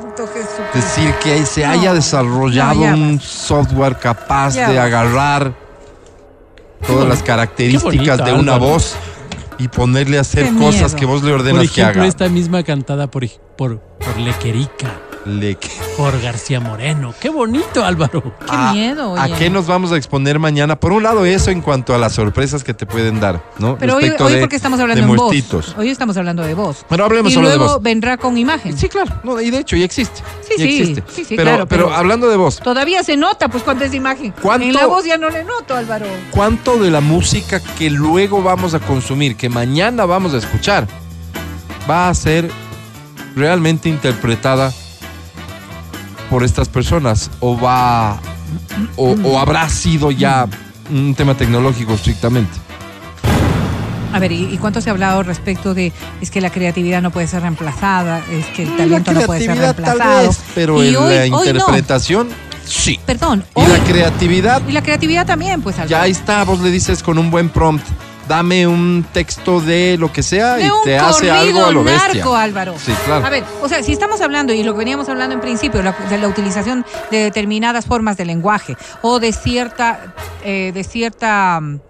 decir que se haya desarrollado No, ya un software capaz Ya de agarrar todas las características de una Álvaro. voz y ponerle a hacer cosas que vos le Por ordenas que ejemplo, haga. esta misma cantada por, por, por Lequerica, Le- por García Moreno. Qué bonito, Álvaro. Qué a, miedo, ¿A oye. qué nos vamos a exponer mañana? Por un lado, eso en cuanto a las sorpresas que te pueden dar, ¿no? Pero hoy, Respecto hoy de- porque estamos de hablando en voz. muertitos. Hoy estamos hablando de voz. Pero hablemos y solo de luego voz. vendrá con imagen. Sí, claro. No, y de hecho, ya existe. Sí, ya sí, existe. sí, sí, pero, claro, pero pero- hablando de voz, Todavía se nota, pues, cuando es imagen. ¿Cuánto- En la voz ya no le noto, Álvaro. ¿cuánto de la música que luego vamos a consumir, que mañana vamos a escuchar, va a ser realmente interpretada por estas personas? ¿O va o, o habrá sido ya un tema tecnológico estrictamente? A ver, ¿y, cuánto se ha hablado respecto de es que la creatividad no puede ser reemplazada, es que el talento no puede ser creatividad tal reemplazado? vez, pero y en hoy, la no. interpretación, sí. Perdón, Y hoy- la creatividad, y la creatividad también, pues, Álvaro. ya está, vos le dices con un buen prompt, dame un texto de lo que sea de y un te hace algo a lo bestia. narco, Álvaro. Sí, claro. A ver, o sea, si estamos hablando, y lo que veníamos hablando en principio, la- de la utilización de determinadas formas de lenguaje o de cierta, eh, de cierta mm,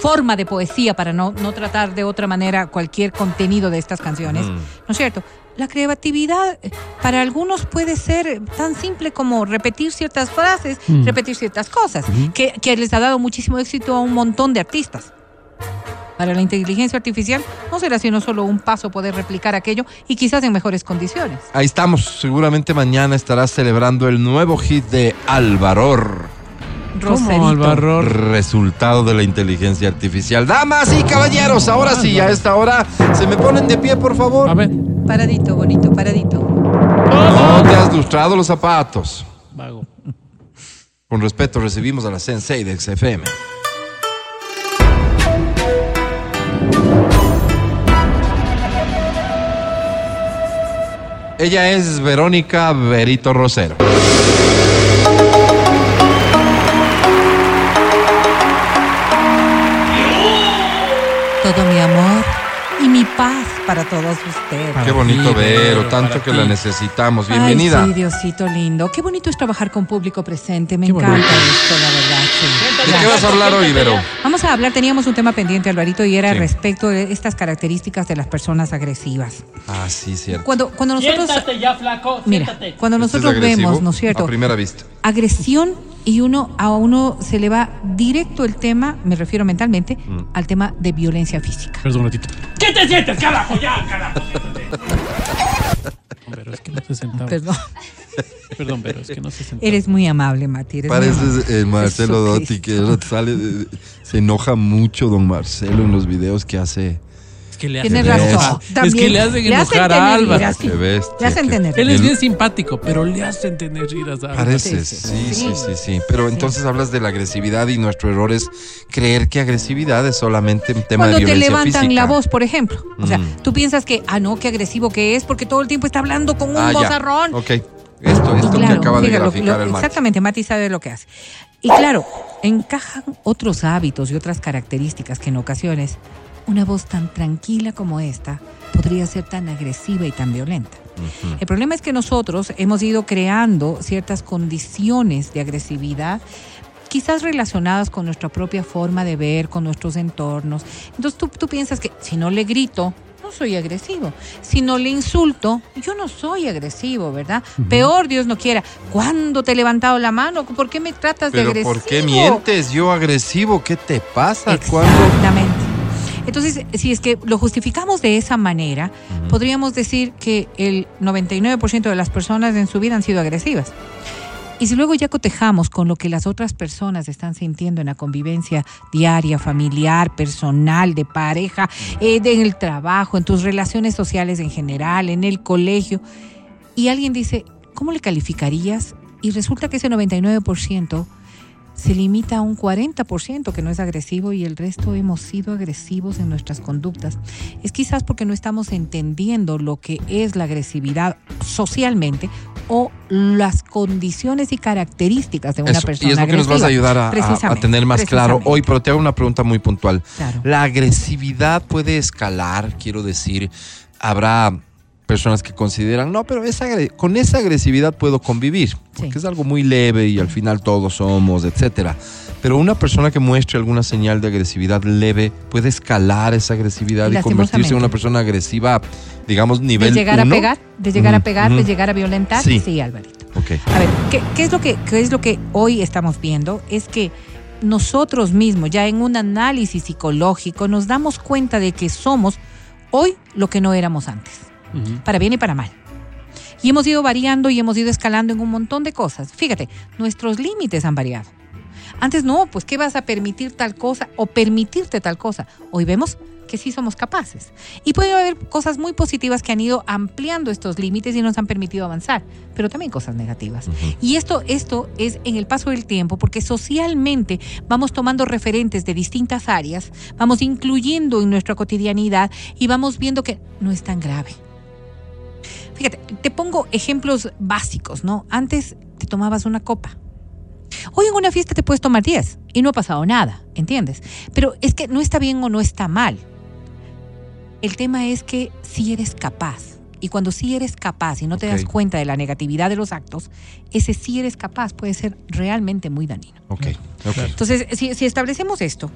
forma de poesía para no, no tratar de otra manera cualquier contenido de estas canciones, Mm. ¿no es cierto? La creatividad eh, para algunos puede ser tan simple como repetir ciertas frases, Mm. repetir ciertas cosas, que, que les ha dado muchísimo éxito a un montón de artistas. Para la inteligencia artificial no será sino solo un paso poder replicar aquello y quizás en mejores condiciones. Ahí estamos, seguramente mañana estarás celebrando el nuevo hit de Alvaror. Roserito. Álvaro? Resultado de la inteligencia artificial. Damas y caballeros, ahora sí, a esta hora se me ponen de pie, por favor. A ver, Paradito, bonito, paradito. No te has lustrado los zapatos. vago. Con respeto recibimos a la Sensei de XFM. Ella es Verónica Berito Rosero. Todo mi amor para todos ustedes. Qué bonito ti, Vero, tanto que ti. la necesitamos. Bienvenida. Ay, sí, Diosito lindo. Qué bonito es trabajar con público presente. Me Qué encanta bonito. esto, la verdad. sí. ¿De qué vas a hablar hoy, Vero? Vamos a hablar, teníamos un tema pendiente, Alvarito, y era Sí. respecto de estas características de las personas agresivas. Ah, sí, cierto. Cuando, cuando nosotros. Siéntate ya, flaco. Mira, siéntate. cuando Este es nosotros vemos, ¿no es cierto? A primera vista. Agresión y uno a uno se le va directo el tema, me refiero mentalmente, Mm. al tema de violencia física. Perdón, un ratito. ¿Qué te sientes, carajo? Ya, carajo. Pero es que no se sentaba. Perdón. Perdón, pero es que no se sentaba. Eres muy amable, Mati. eres muy amable. Pareces eh, Marcelo Dotti, que sale, de- se enoja mucho don Marcelo en los videos que hace. Es que le hacen razón. Es También que le hacen le hacen enojar a tener iras. Qué bestia, Le hacen tener. Él es El- bien simpático, pero le hacen tener iras a Álvaro. Pareces, Sí, sí, sí, sí, sí, sí. Pero entonces hablas de la agresividad y nuestro error es creer que agresividad es solamente un tema Cuando de te violencia levantan física. la voz, por ejemplo. O sea, Mm. tú piensas que, ah, no, qué agresivo que es, porque todo el tiempo está hablando con un Ah, ya. Ok. Esto, esto que Claro, acaba de fíjalo, graficar lo- el Mati. Exactamente, Mati sabe lo que hace. Y claro, encajan otros hábitos y otras características que en ocasiones una voz tan tranquila como esta podría ser tan agresiva y tan violenta. El problema es que nosotros hemos ido creando ciertas condiciones de agresividad quizás relacionadas con nuestra propia forma de ver, con nuestros entornos. Entonces tú, tú piensas que si no le grito, no soy agresivo. Si no le insulto, yo no soy agresivo, ¿verdad? Peor, Dios no quiera. ¿Cuándo te he levantado la mano? ¿Por qué me tratas de agresivo? ¿por qué mientes? Yo agresivo, ¿qué te pasa? ¿Cuándo? Entonces, si es que lo justificamos de esa manera, podríamos decir que el 99% de las personas en su vida han sido agresivas. Y si luego ya cotejamos con lo que las otras personas están sintiendo en la convivencia diaria, familiar, personal, de pareja, eh, de- en el trabajo, en tus relaciones sociales en general, en el colegio, y alguien dice, ¿cómo le calificarías? Y resulta que ese 99% se limita a un 40% que no es agresivo y el resto hemos sido agresivos en nuestras conductas. Es quizás porque no estamos entendiendo lo que es la agresividad socialmente o las condiciones y características de una Eso, persona y es lo que nos vas a agresiva. ayudar a- a, a Precisamente, tener más claro hoy, pero te hago una pregunta muy puntual. Claro. La agresividad puede escalar, quiero decir, habrá personas que consideran, no, pero esa, con esa agresividad puedo convivir, porque es algo muy leve y al final todos somos, etcétera. Pero una persona que muestre alguna señal de agresividad leve puede escalar esa agresividad y convertirse en una persona agresiva, digamos, nivel de llegar uno. a pegar, de llegar a pegar, de llegar a violentar, Sí. sí, Alvarito. A ver, ¿qué, qué es lo que, qué es lo que hoy estamos viendo? Es que nosotros mismos, ya en un análisis psicológico, nos damos cuenta de que somos hoy lo que no éramos antes, para bien y para mal. Y hemos ido variando y hemos ido escalando en un montón de cosas. Fíjate, nuestros límites han variado. Antes no, pues ¿qué vas a permitir tal cosa o permitirte tal cosa? Hoy vemos que sí somos capaces. Y puede haber cosas muy positivas que han ido ampliando estos límites y nos han permitido avanzar, pero también cosas negativas. Y esto, esto es en el paso del tiempo, porque socialmente vamos tomando referentes de distintas áreas, vamos incluyendo en nuestra cotidianidad y vamos viendo que no es tan grave. Fíjate, te pongo ejemplos básicos, ¿no? Antes te tomabas una copa. Hoy en una fiesta te puedes tomar 10 y no ha pasado nada, ¿entiendes? Pero es que no está bien o no está mal. El tema es que si eres capaz. Y cuando sí eres capaz y no te das cuenta de la negatividad de los actos, ese sí eres capaz puede ser realmente muy dañino. Ok, ok. Entonces, si, si establecemos esto,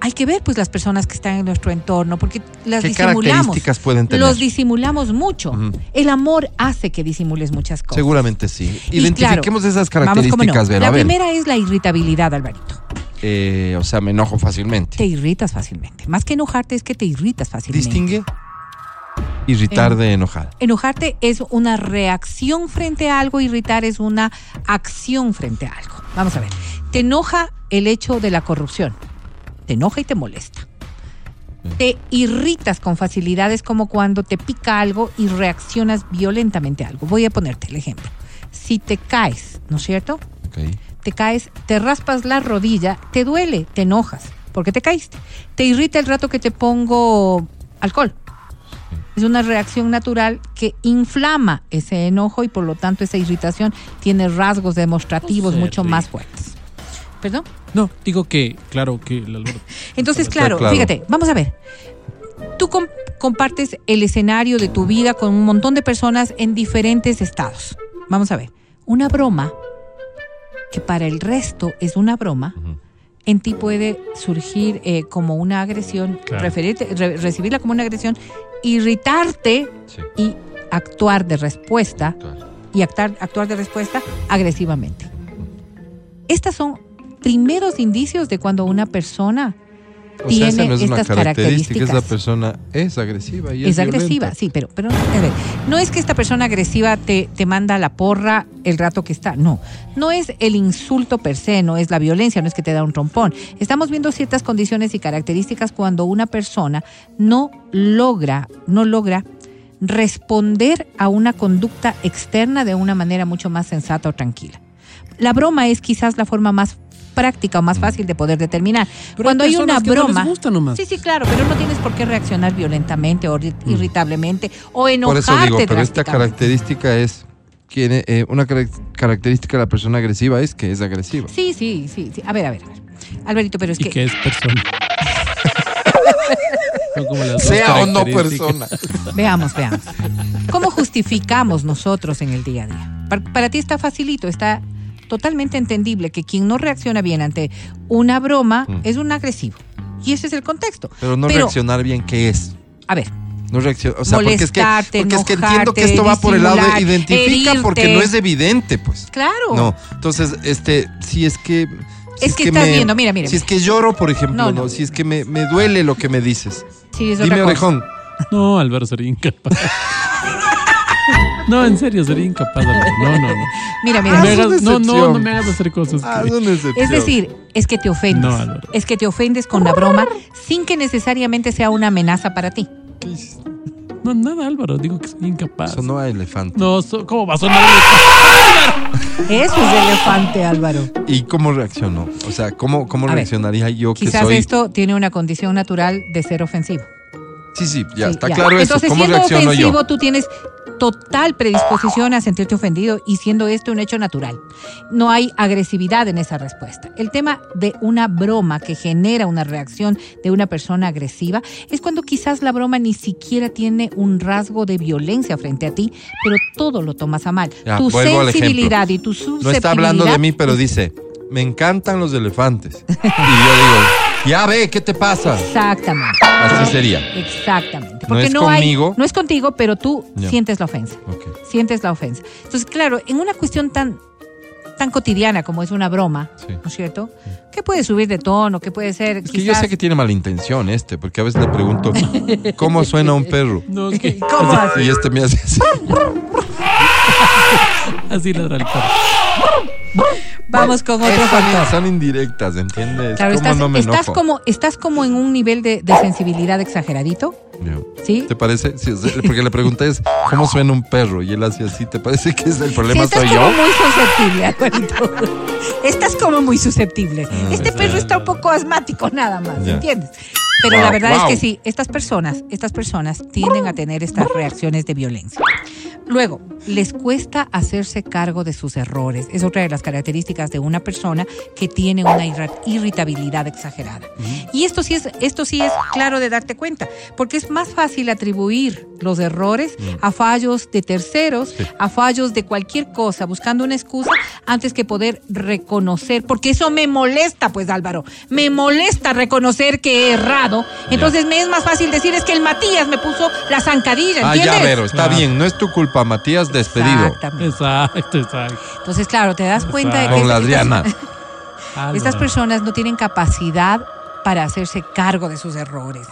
hay que ver pues las personas que están en nuestro entorno, porque las ¿Qué disimulamos. características pueden tener? Los disimulamos mucho. El amor hace que disimules muchas cosas. Seguramente sí. Y Identifiquemos claro, esas vamos, cómo no. características, Vero. La primera es la irritabilidad, Alvarito. eh, o sea, me enojo fácilmente. Te irritas fácilmente. Más que enojarte es que te irritas fácilmente. Distingue irritar de enojar. Enojarte es una reacción frente a algo, irritar es una acción frente a algo. Vamos a ver. Te enoja el hecho de la corrupción. Te enoja y te molesta. Te irritas con facilidades como cuando te pica algo y reaccionas violentamente a algo. Voy a ponerte el ejemplo. Si te caes, ¿no es cierto? Te caes, te raspas la rodilla, te duele, te enojas, porque te caíste. Te irrita el rato que te pongo alcohol. Es una reacción natural que inflama ese enojo y por lo tanto esa irritación tiene rasgos demostrativos No sé, mucho más fuertes. ¿Perdón? No, digo que, claro, que el. Entonces, claro, claro. fíjate, vamos a ver. Tú com- compartes el escenario de tu vida con un montón de personas en diferentes estados. Vamos a ver. Una broma que para el resto es una broma, en ti puede surgir eh, como una agresión, Claro. re- recibirla como una agresión, irritarte y actuar de respuesta y actuar, actuar de respuesta agresivamente. Estas son primeros indicios de cuando una persona O sea, tiene esa no es una estas característica, características. esa persona es agresiva y es, es agresiva, violenta. sí, pero, pero a ver, no es que esta persona agresiva te, te manda a la porra el rato que está, no. No es el insulto per se, no es la violencia, no es que te da un trompón. Estamos viendo ciertas condiciones y características cuando una persona no logra, no logra responder a una conducta externa de una manera mucho más sensata o tranquila. La broma es quizás la forma más práctica o más fácil de poder determinar. Pero Cuando hay hay una que no les broma, gusta nomás. sí, sí, claro, pero no tienes por qué reaccionar violentamente o irri- irritablemente o Por enojarte. eso digo, pero esta característica es. Tiene, eh, una carac- característica de la persona agresiva es que es agresiva. Sí, sí, sí, sí. A ver, a ver, a ver. Alberito, pero es Y que, que es persona. Como Sea o no persona. veamos, veamos. ¿Cómo justificamos nosotros en el día a día? Para, para ti está facilito, está totalmente entendible que quien no reacciona bien ante una broma Mm. es un agresivo. Y ese es el contexto. Pero no Pero- reaccionar bien, ¿qué es? A ver, No reacciona. O sea, porque es que, porque es que entiendo que esto va por el lado de identifica porque no es evidente, pues. Claro. No, entonces, este, si es que... si Es que estás viendo, mira, mira, Si es que lloro, por ejemplo, No, no, no. si es que me, me duele lo que me dices. Sí, es Dime, otra cosa. orejón. No, Álvaro sería incapaz. No, en serio, sería incapaz. Álvaro. No, no, no. Mira, No, mira. una hagas, no, no, no me hagas hacer cosas. Ah, que- es una excepción. Es decir, es que te ofendes. No, Álvaro. es que te ofendes con la broma sin que necesariamente sea una amenaza para ti. No, nada, Álvaro. Digo que soy incapaz. Sonó a elefante. No, so- ¿cómo va a sonar? Eso es elefante, Álvaro. ¿Y cómo reaccionó? O sea, ¿cómo, cómo A ver, reaccionaría yo que Quizás soy... esto tiene una condición natural de ser ofensivo. Sí, sí, ya, Sí, está ya. claro eso. Entonces, ¿Cómo siendo reacciono ofensivo, yo? tú tienes total predisposición a sentirte ofendido y siendo esto un hecho natural. No hay agresividad en esa respuesta. El tema de una broma que genera una reacción de una persona agresiva es cuando quizás la broma ni siquiera tiene un rasgo de violencia frente a ti, pero todo lo tomas a mal. Ya, tu sensibilidad y tu susceptibilidad. No está hablando de mí, pero dice, me encantan los elefantes. y yo digo, ya ve, ¿qué te pasa? Exactamente. Así sería. Exactamente. No Porque es no, hay- no es contigo, pero tú sientes la ofensa. Sientes la ofensa. Entonces, claro, en una cuestión tan tan cotidiana como es una broma, Sí. ¿no es cierto? ¿Qué puede subir de tono? ¿Qué puede ser? Es que yo sé que tiene mala intención este, porque a veces le pregunto, ¿cómo suena un perro? No, es que ¿Cómo así? Y este me hace así. así ladra el perro. Vamos con otro factor. Son indirectas, ¿entiendes? Claro, ¿Cómo estás, no me estás como, estás como en un nivel de, de sensibilidad exageradito. ¿sí? ¿Te parece? Sí, porque le pregunté es, ¿cómo suena un perro? Y él hace así, ¿te parece que es el Sí, problema estás soy como yo? muy susceptible, Alvarito. Estás como muy susceptible. Ah, este perro está un poco asmático nada más, Ya. ¿entiendes? Pero Wow, la verdad wow. es que sí, estas personas, estas personas tienden a tener estas reacciones de violencia. Luego, les cuesta hacerse cargo de sus errores. Es otra de las características de una persona que tiene una irritabilidad exagerada. Y esto sí es, esto sí es claro de darte cuenta, porque es más fácil atribuir los errores a fallos de terceros, Sí. a fallos de cualquier cosa, buscando una excusa antes que poder reconocer, porque eso me molesta, pues Álvaro, me molesta reconocer que he errado. Entonces me es más fácil decir es que el Matías me puso la zancadilla, Ah, ¿entiendes? ya, Vero, está Claro. bien, no es tu culpa, Matías, despedido. Exactamente. Exacto, exacto. Entonces, claro, te das cuenta de que Con la estas Adriana. situaciones- Álvaro. estas personas no tienen capacidad para hacerse cargo de sus errores.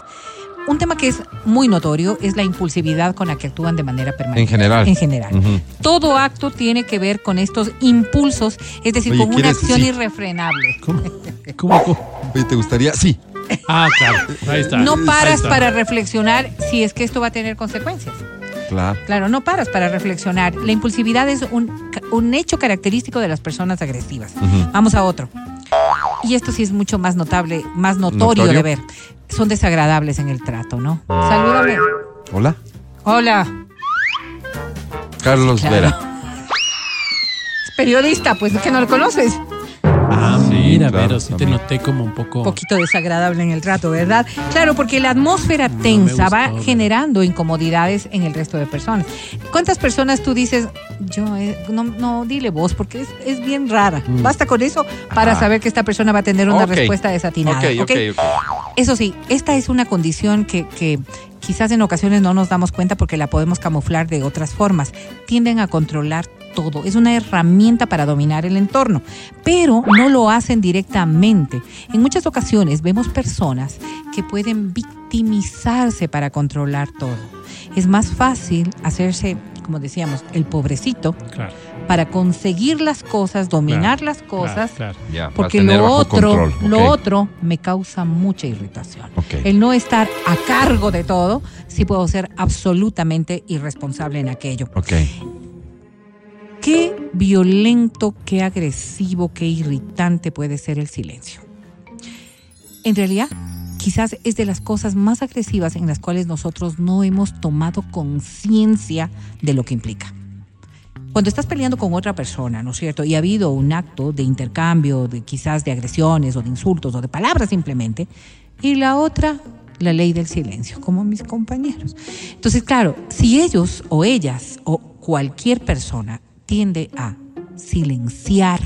Un tema que es muy notorio es la impulsividad con la que actúan de manera permanente. En general. En general. Todo acto tiene que ver con estos impulsos, es decir, Oye, con una acción Sí. irrefrenable. ¿Cómo? ¿Cómo? cómo? Oye, ¿te gustaría? Sí. Ah, claro. Ahí está. No Ahí paras está. para reflexionar si es que esto va a tener consecuencias. Claro. Claro, no paras para reflexionar. La impulsividad es un, un hecho característico de las personas agresivas. Vamos a otro. Y esto sí es mucho más notable, más notorio, ¿Notorio? de ver. Son desagradables en el trato, ¿no? Salúdame. Hola. Hola. Carlos Claro. Vera. Es periodista, pues que no lo conoces. Mira, claro, pero sí te noté como un poco. Un poquito desagradable en el trato, ¿verdad? Claro, porque la atmósfera No tensa va gustó, generando incomodidades en el resto de personas. ¿Cuántas personas tú dices, yo, eh, no, no, dile vos, porque es, es bien rara? Basta con eso para Ajá. saber que esta persona va a tener una respuesta desatinada. Ok, ¿ok? ok, ok. Eso sí, esta es una condición que, que quizás en ocasiones no nos damos cuenta porque la podemos camuflar de otras formas. Tienden a controlar todo. Es una herramienta para dominar el entorno, pero no lo hacen directamente. En muchas ocasiones vemos personas que pueden victimizarse para controlar todo. Es más fácil hacerse, como decíamos, el pobrecito Claro, para conseguir las cosas, dominar Claro, las cosas. claro. Ya, para Porque lo otro, control. lo otro me causa mucha irritación. El no estar a cargo de todo, sí puedo ser absolutamente irresponsable en aquello. Qué violento, qué agresivo, qué irritante puede ser el silencio. En realidad, quizás es de las cosas más agresivas en las cuales nosotros no hemos tomado conciencia de lo que implica. Cuando estás peleando con otra persona, ¿no es cierto? Y ha habido un acto de intercambio, de quizás de agresiones o de insultos o de palabras simplemente, y la otra, la ley del silencio, como mis compañeros. Entonces, claro, si ellos o ellas o cualquier persona tiende a silenciar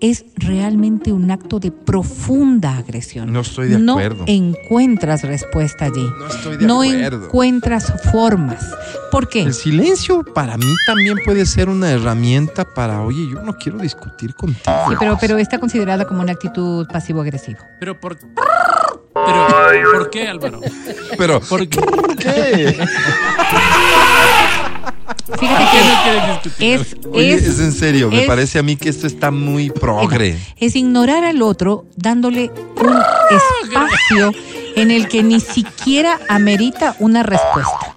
es realmente un acto de profunda agresión. No estoy de No acuerdo. encuentras respuesta allí. No estoy de No acuerdo. encuentras formas. ¿Por qué? El silencio para mí también puede ser una herramienta para, oye, yo no quiero discutir contigo. Sí, pero, pero está considerada como una actitud pasivo-agresiva. Pero por. Pero, ¿por qué, Álvaro? Pero, ¿Por qué? ¿Por qué no que quieres discutir? es, Oye, es, es en serio, me es- parece a mí que esto está muy progre. es ignorar al otro dándole un espacio en el que ni siquiera amerita una respuesta.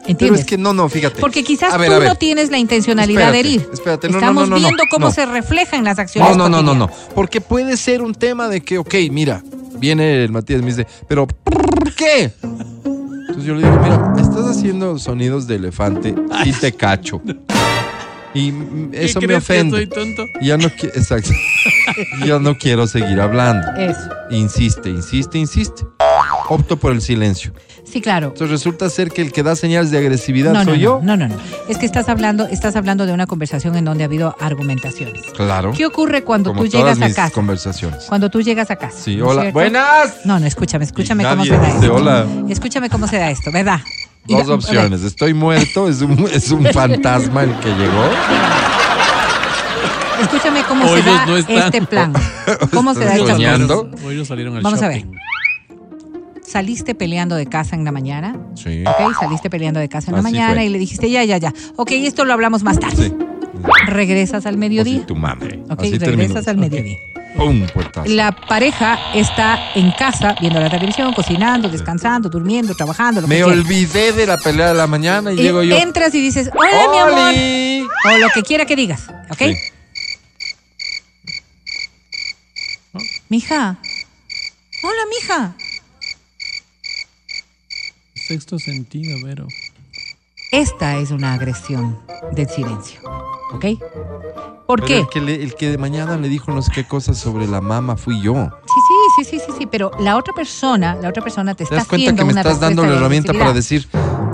Pero ¿Entiendes? es que no, no, fíjate. Porque quizás ver, tú no tienes la intencionalidad de herir. espérate, no, Estamos no, no, no, viendo cómo no. se refleja en las acciones. No, no, no, no, no. Porque puede ser un tema de que, ok, mira, viene el Matías y me dice, pero ¿por qué? Entonces yo le digo, mira, estás haciendo sonidos de elefante y te cacho. Y mm, ¿Qué eso me crees que ofende. soy tonto? Ya no exacto. Ya no quiero seguir hablando. Eso. Insiste, insiste, insiste. Opto por el silencio. Sí, claro. Entonces resulta ser que el que da señales de agresividad No, no, soy no, yo. no, no, no. Es que estás hablando, estás hablando de una conversación en donde ha habido argumentaciones. Claro. ¿Qué ocurre cuando Como tú todas llegas a casa? conversaciones. Cuando tú llegas a casa. Sí, ¿no hola. cierto? Buenas. No, no, escúchame, escúchame cómo se da esto. hola. Escúchame cómo se da esto, ¿verdad? Dos opciones. ver, Estoy muerto, es un, es un fantasma el que llegó. escúchame cómo Hoy se da no este plan. ¿Cómo se da no salieron al Vamos a ver. Saliste peleando de casa en la mañana. Sí. ¿Ok? Saliste peleando de casa en la Así mañana fue. y le dijiste, ya, ya, ya. Ok, esto lo hablamos más tarde. Sí. Regresas al Así mediodía. tu mame. Ok, Así regresas terminó. al mediodía. Un puertazo. La pareja está en casa viendo la televisión, cocinando, descansando, durmiendo, trabajando, lo Me que olvidé de la pelea de la mañana y, Y llego yo. entras y dices, hola, mi amor. ¡Oli! O lo que quiera que digas, ¿ok? Sí. Mija. Hola, mija. Sexto sentido, Vero. Esta es una agresión del silencio, ¿ok? ¿Por Pero qué? El que, le- el que de mañana le dijo no sé qué cosas sobre la mama fui yo. Sí, sí, sí, sí, sí, sí, pero la otra persona, la otra persona te ¿Te está das cuenta haciendo que me una estás dando la herramienta para decir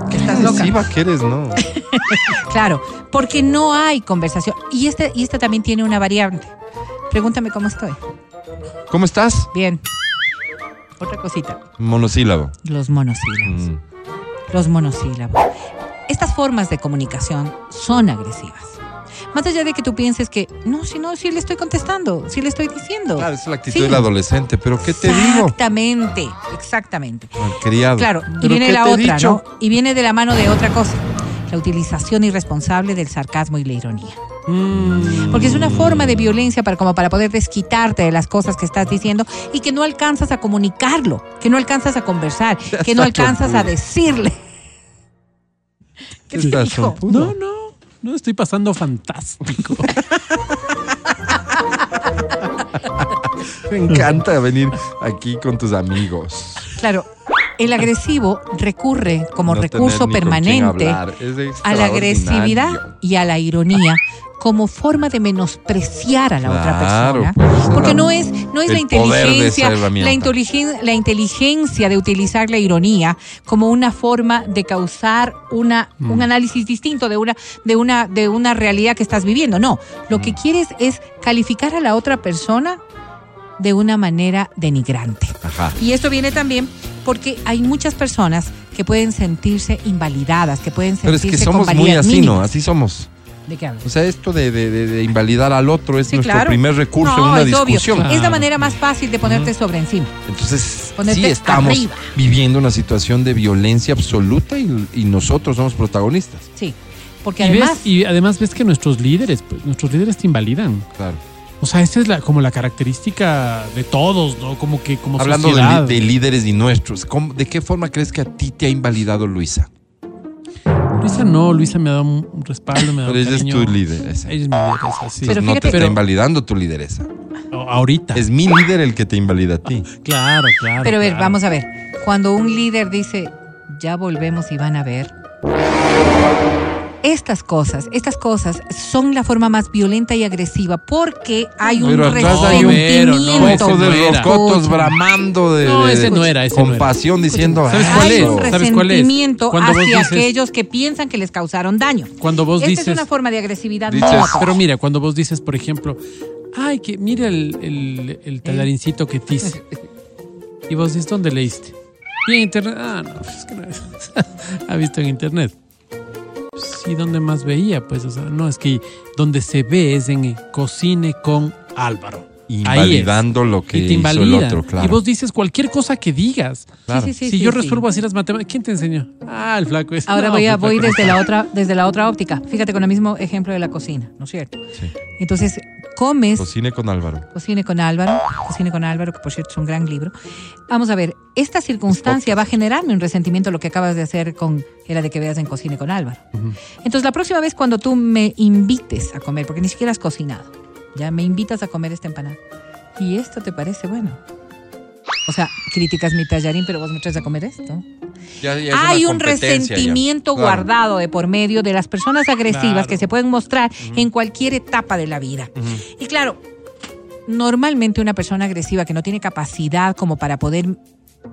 qué Estás loca. agresiva que eres, no? Claro, porque no hay conversación. Y esta, y esta también tiene una variante. Pregúntame cómo estoy. ¿Cómo estás? Bien. Otra cosita. Monosílabo. Los monosílabos. Mm. Los monosílabos. Estas formas de comunicación son agresivas. Más allá de que tú pienses que, no, si no, si le estoy contestando, si le estoy diciendo. Claro, es la actitud Sí. del adolescente, pero ¿qué te digo? Exactamente, exactamente. Malcriado. Claro, y ¿Pero viene la otra? ¿no? Y viene de la mano de otra cosa. La utilización irresponsable del sarcasmo y la ironía. Porque es una forma de violencia para, como para poder desquitarte de las cosas que estás diciendo y que no alcanzas a comunicarlo, que no alcanzas a conversar, que no alcanzas a decirle. ¿Qué te dijo? No, no. No estoy pasando fantástico. Me encanta venir aquí con tus amigos. Claro, el agresivo recurre como No recurso permanente a la agresividad y a la ironía como forma de menospreciar a la otra persona. pues, Porque no es, no es la inteligencia, la, inteligen- la inteligencia de utilizar la ironía como una forma de causar una, Mm. un análisis distinto de una, de, una, de una realidad que estás viviendo. No, lo Mm. que quieres es calificar a la otra persona de una manera denigrante. Ajá. Y esto viene también porque hay muchas personas que pueden sentirse invalidadas, que pueden Pero es sentirse que somos muy así, ¿no? Así somos. ¿De qué hablas? O sea, esto de, de- de- de invalidar al otro es Sí, nuestro claro. primer recurso No, en una es obvio. discusión. Claro. Es la manera más fácil de ponerte sobre encima. Entonces, Ponerte sí estamos arriba. viviendo una situación de violencia absoluta y, y nosotros somos protagonistas. Sí. Porque Y, además, ves, y además ves que nuestros líderes, pues, nuestros líderes te invalidan. Claro. O sea, esa es la, como la característica de todos, ¿no? Como que como Hablando de, sociedad. li- de líderes y nuestros, ¿cómo- ¿de qué forma crees que a ti te ha invalidado Luisa? Luisa no, Luisa me ha dado un respaldo, me ha dado Pero ella es tu lideresa. Ella es mi lideresa, sí. Pero no te está Pero- invalidando tu lideresa. Ahorita. Es mi líder el que te invalida a ti. Claro, claro. pero a ver, claro. vamos a ver. Cuando un líder dice, ya volvemos y van a ver. Estas cosas, estas cosas son la forma más violenta y agresiva porque hay un Pero atrás hay un resentimiento. poco de no era. rocotos bramando de, No, de- ese de no era, ese no era. compasión diciendo ¿Sabes cuál hay es? un ¿Sabes cuál es? resentimiento Cuando hacia dices- aquellos que piensan que les causaron daño. Cuando vos Esta dices. es una forma de agresividad Dices-. Pero mira, cuando vos dices, por ejemplo, Ay, que mira el, el, el talarincito que te hice. Y vos dices, ¿dónde leíste? Y en internet. Ah, no, es que no ha visto en internet. Sí, donde más veía, pues, o sea, no, es que donde se ve es en Cocine con Álvaro. Invalidando lo que y te hizo el otro, claro. Y vos dices cualquier cosa que digas. Claro. Sí, sí, sí, si yo sí. resuelvo así las matemáticas, ¿quién te enseñó? Ah, el flaco es. Ahora No, voy a pues, voy desde la otra desde la otra óptica. Fíjate con el mismo ejemplo de la cocina, ¿no es cierto? Sí. Entonces comes Cocine con Álvaro. Cocine con Álvaro, Cocine con Álvaro, que por cierto es un gran libro. Vamos a ver, esta circunstancia va a generarme un resentimiento lo que acabas de hacer con era de que veas en Cocine con Álvaro. Entonces la próxima vez cuando tú me invites a comer, porque ni siquiera has cocinado, ya me invitas a comer esta empanada. ¿Y esto te parece bueno? O sea, criticas mi tallarín, pero vos me traes a comer esto. Ya- ya es una Hay un ya. resentimiento Claro. guardado de por medio de las personas agresivas Claro. que se pueden mostrar en cualquier etapa de la vida. Y claro, normalmente una persona agresiva que no tiene capacidad como para poder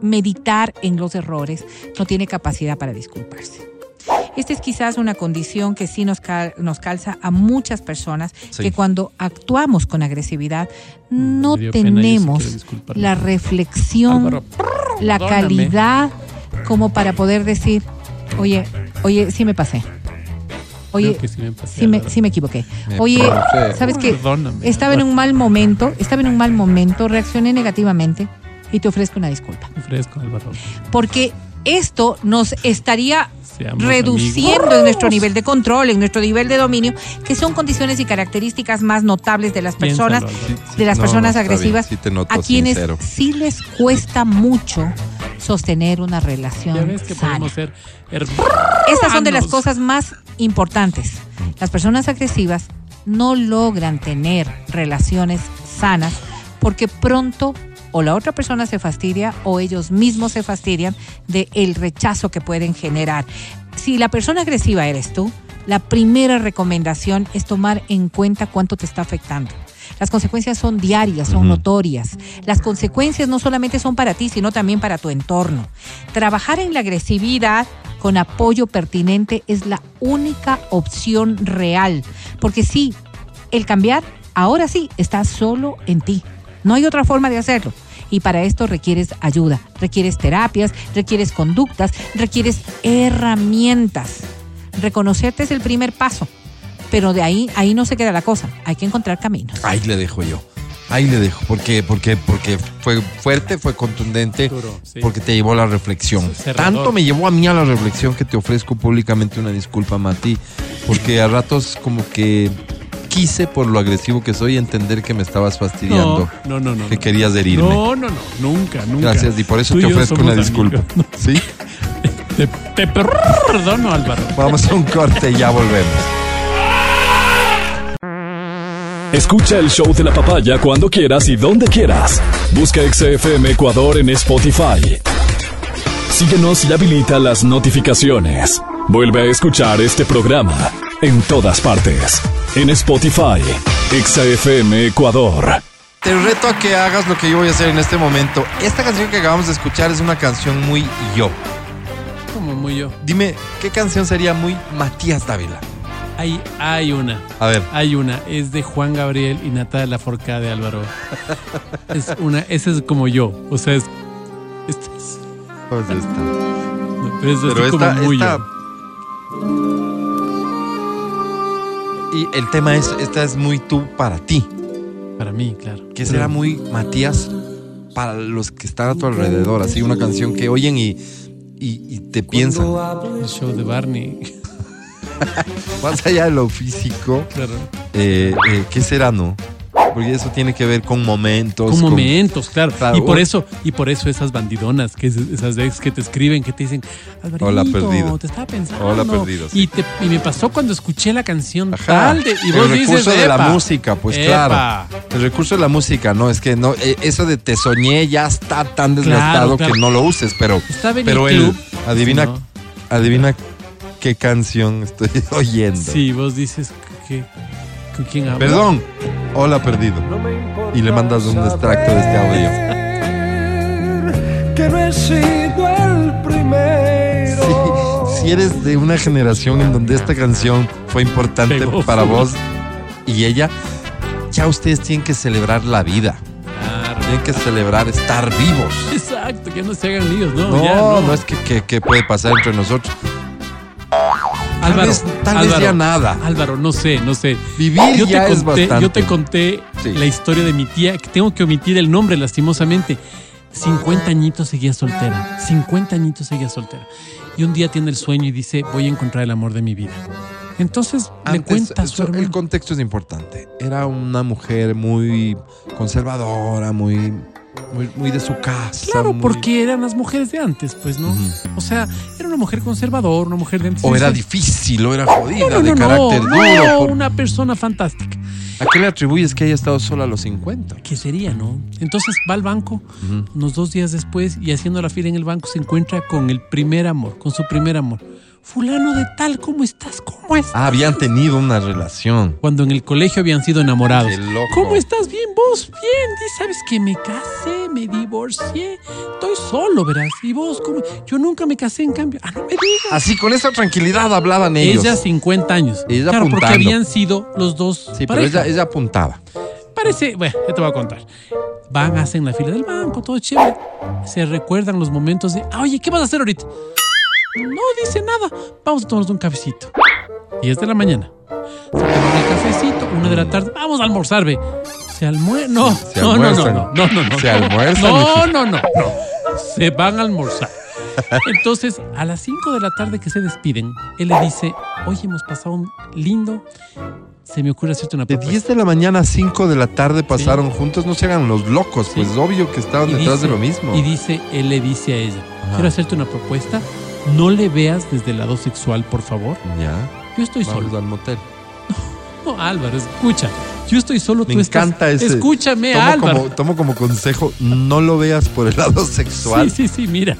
meditar en los errores, no tiene capacidad para disculparse. Esta es quizás una condición que sí nos, cal- nos calza a muchas personas Sí. que cuando actuamos con agresividad no yo sí tenemos la reflexión, Álvaro, la perdóname. calidad como para poder decir, oye, oye, sí me pasé. Oye, sí me pasé, sí me, Álvaro. sí me equivoqué. Me Oye, pasé. ¿sabes qué? Perdóname, Estaba en un mal momento, estaba en un mal momento, reaccioné negativamente y te ofrezco una disculpa. Fresco, Álvaro. Porque esto nos estaría Seamos reduciendo amigos. en nuestro nivel de control, en nuestro nivel de dominio, que son condiciones y características más notables de las personas, Piénsalo, de las No, personas no, agresivas, bien, sí te noto a quienes sincero. sí les cuesta mucho sostener una relación Ya ves que sana. podemos ser. Estas son de las cosas más importantes. Las personas agresivas no logran tener relaciones sanas porque pronto o la otra persona se fastidia o ellos mismos se fastidian de el rechazo que pueden generar. Si la persona agresiva eres tú, la primera recomendación es tomar en cuenta cuánto te está afectando. Las consecuencias son diarias, son notorias. Las consecuencias no solamente son para ti, sino también para tu entorno. Trabajar en la agresividad con apoyo pertinente es la única opción real. Porque sí, el cambiar, ahora sí, está solo en ti. No hay otra forma de hacerlo. Y para esto requieres ayuda, requieres terapias, requieres conductas, requieres herramientas. Reconocerte es el primer paso. Pero de ahí, ahí no se queda la cosa. Hay que encontrar caminos. Ahí le dejo yo. Ahí le dejo. Porque, porque, porque fue fuerte, fue contundente. Duro, sí. Porque te llevó a la reflexión. Cerrador. Tanto me llevó a mí a la reflexión que te ofrezco públicamente una disculpa, Mati. Porque a ratos como que quise, por lo agresivo que soy, entender que me estabas fastidiando. No, no, no, no. que no. querías herirme. No, no, no. Nunca, nunca. Gracias, y por eso Tú te ofrezco una disculpa. ¿Sí? Te, te perdono, Álvaro. Vamos a un corte y ya volvemos. Escucha el show de la papaya cuando quieras y donde quieras. Busca XFM Ecuador en Spotify. Síguenos y habilita las notificaciones. Vuelve a escuchar este programa en todas partes. En Spotify, XFM Ecuador. Te reto a que hagas lo que yo voy a hacer en este momento. Esta canción que acabamos de escuchar es una canción muy yo. Como muy yo. Dime, ¿qué canción sería muy Matías Dávila? Hay, hay una. A ver. Hay una. Es de Juan Gabriel y Natalia Forcada de Álvaro. es una. Esa es como yo. O sea, es. Esta es. ¿Cuál es esta? Pero es como muy esta- yo. Y el tema es, esta es muy tú para ti. Para mí, claro. Que será muy Matías para los que están a tu alrededor. Así una canción que oyen y, y, y te piensan. El show de Barney. Más allá de lo físico, Claro. eh, eh, ¿qué será, no? Porque eso tiene que ver con momentos. Con momentos, claro. Y por eso, y por eso esas bandidonas, que es- esas veces que te escriben, que te dicen, Alvarito, Hola, perdido. te estaba pensando. Hola, perdido, sí. Y, te- y me pasó cuando escuché la canción Ajá. tal de, y vos el dices, recurso de la "Epa, música, pues epa". claro. El recurso de la música, no, es que no, eh, eso de te soñé ya está tan desgastado claro. que no lo uses, pero, pero él, adivina, ¿no? adivina qué canción estoy oyendo. Sí, vos dices que, ¿con quién hablas? Perdón, hola perdido. Y le mandas un extracto de este audio. Que no he sido el primero. Si, si eres de una generación en donde esta canción fue importante Pegó para vos y ella, ya ustedes tienen que celebrar la vida. Tienen que celebrar estar vivos. Exacto, que no se hagan líos, ¿no? No, Ya, no, es que, que- que puede pasar entre nosotros. Tal Álvaro, vez, tal vez ya nada. Álvaro, no sé, no sé. Vivir yo ya te es conté, bastante. Yo te conté Sí. la historia de mi tía, que tengo que omitir el nombre lastimosamente. 50 añitos seguía soltera. 50 añitos seguía soltera. Y un día tiene el sueño y dice, voy a encontrar el amor de mi vida. Entonces le Antes, cuenta a su eso- el contexto es importante. Era una mujer muy conservadora, muy, muy, muy de su casa. Claro, muy- porque eran las mujeres de antes, pues, ¿no? O sea, era una mujer conservadora, una mujer de antes. O era difícil, o era jodida, no, no, de carácter duro. por- una persona fantástica. ¿A qué le atribuyes que haya estado sola a los 50? ¿Qué sería, no? Entonces va al banco, unos dos días después, y haciendo la fila en el banco se encuentra con el primer amor, con su primer amor. Fulano de tal, ¿cómo estás? ¿Cómo es? Ah, habían tenido una relación. Cuando en el colegio habían sido enamorados. Qué loco. ¿Cómo estás? Bien, vos, bien. Y sabes que me casé, me divorcié. Estoy solo, verás. ¿Y vos cómo? Yo nunca me casé, en cambio. Ah, no me digas. Así, con esa tranquilidad hablaban ellos. Ella 50 años. Ella claro, porque habían sido los dos Sí, pero ella, ella apuntaba. Parece, bueno, ya te voy a contar. Van, hacen la fila del banco, todo chévere. Se recuerdan los momentos de, "Ah, oye, ¿qué vas a hacer ahorita? No dice nada. Vamos a tomarnos un cafecito. 10 de la mañana. Se toman el cafecito, una de la tarde. Vamos a almorzar, ve. Se almuerza. No, Se no, no, no, no, no, no, no. Se almuerzan, No, no, no, no. Se van a almorzar. Entonces, a las 5 de la tarde que se despiden, él le dice, oye, hemos pasado un lindo. Se me ocurre hacerte una De propuesta. 10 de la mañana a 5 de la tarde pasaron juntos, no se hagan los locos, pues obvio que estaban Y detrás dice- de lo mismo. Y dice, él le dice a ella, Ajá. quiero hacerte una propuesta, no le veas desde el lado sexual, por favor. Ya, Yo estoy vamos solo. al motel. No, Álvaro, escucha. Yo estoy solo, Me tú estás. encanta ese. Escúchame, tomo Álvaro. Como, tomo como consejo, no lo veas por el lado sexual. Sí, sí, sí, mira.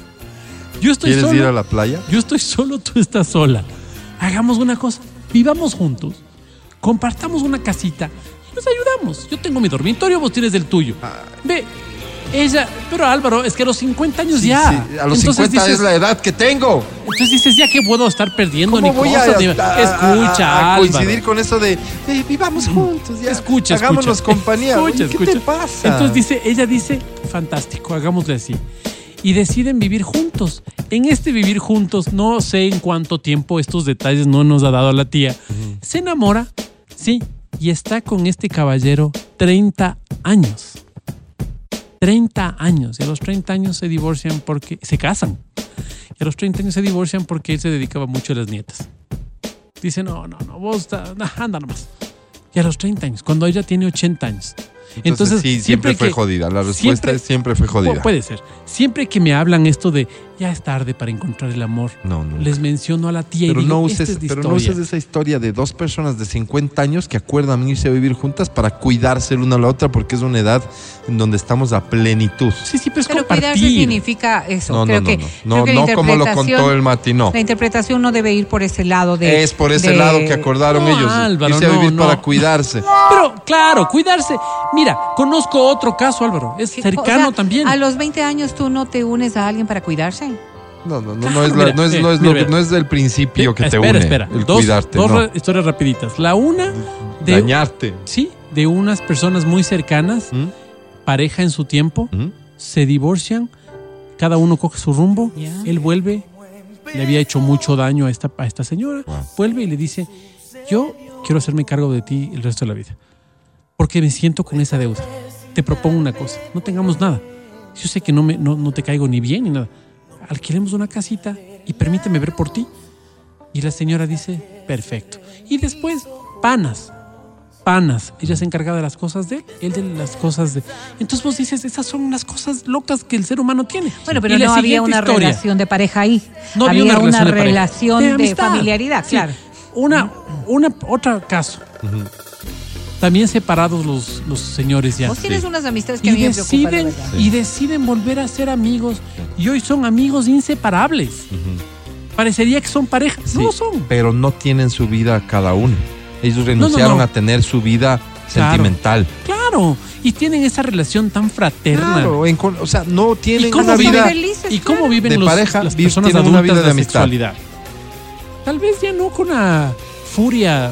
Yo estoy ¿Quieres solo. ir a la playa? Yo estoy solo, tú estás sola. Hagamos una cosa, vivamos juntos, compartamos una casita y nos ayudamos. Yo tengo mi dormitorio, vos tienes el tuyo. Ve, ella, pero Álvaro, es que a los 50 años Sí, ya. sí, a los Entonces 50 dices, es la edad que tengo. Entonces dices, ya que puedo estar perdiendo ni ¿Cómo voy a, cosas, a- Escucha, a- a Álvaro. coincidir con eso de "Eh, vivamos juntos? Ya, Escucha, Hagámonos escucha. compañía. Escucha, ¿Qué escucha. te pasa? Entonces dice, ella dice, fantástico, hagámosle así. Y deciden vivir juntos. En este vivir juntos, no sé en cuánto tiempo estos detalles no nos ha dado la tía. Se enamora, sí, y está con este caballero 30 años. 30 años. Y a los 30 años se divorcian porque se casan. Y a los 30 años se divorcian porque él se dedicaba mucho a las nietas. Dice, no, no, no, vos anda nomás. Y a los 30 años, cuando ella tiene 80 años. Entonces, sí, siempre, fue que- jodida. La respuesta siempre- es siempre fue jodida. Pu- Puede ser. Siempre que me hablan esto de ya es tarde para encontrar el amor, No, no. les menciono a la tía Pero, y digo, no esta uses, es pero no uses esa historia de dos personas de 50 años que acuerdan irse a vivir juntas para cuidarse la una a la otra porque es una edad en donde estamos a plenitud. Sí, sí, pero es Pero cuidarse significa eso. No, creo no, que, no, creo no, que no, no como lo contó el Mati, no. La interpretación no debe ir por ese lado de. Es por ese de- lado que acordaron No, ellos. Álvaro, irse a vivir no. para cuidarse. Pero claro, cuidarse. Mira, conozco otro caso, Álvaro. Es que- cercano o sea, también. A los 20 años tú no te unes a alguien para cuidarse. No, no, no, no es, la- mira, no es, eh, no es mira, lo- no es del principio que te espera, une. espera. El dos cuidarte, dos no. historias rapiditas. La una de Dañarte. sí, de unas personas muy cercanas, ¿Mm? pareja en su tiempo, ¿Mm? se divorcian, cada uno coge su rumbo, él vuelve, le había hecho mucho daño a esta, a esta señora, Wow. vuelve y le dice, yo quiero hacerme cargo de ti el resto de la vida, porque me siento con esa deuda. Te propongo una cosa, no tengamos nada. Yo sé que no, me, no, no te caigo ni bien ni nada. Alquilemos una casita y permíteme ver por ti. Y la señora dice, perfecto. Y después, panas, panas. Ella se encargaba de las cosas de él, él de las cosas de... Entonces vos dices, esas son las cosas locas que el ser humano tiene. Bueno, pero no había una historia, relación de pareja ahí. No había había una relación de pareja. relación De de, amistad. familiaridad, Sí. claro. Una, una, otro caso. También separados los, los señores ya. Vos tienes unas amistades que a Y mí me preocupan. la deciden, verdad. y deciden volver a ser amigos. Y hoy son amigos inseparables. Parecería que son pareja. No Sí, lo son. Pero no tienen su vida cada uno. Ellos renunciaron no. a tener su vida Claro. sentimental. Claro. Y tienen esa relación tan fraterna. Claro, en o sea, no ¿Y tienen cómo una vida. felices, ¿Y cómo viven De los- pareja, las personas tienen una adultas vida de la amistad. sexualidad? Tal vez ya no con una furia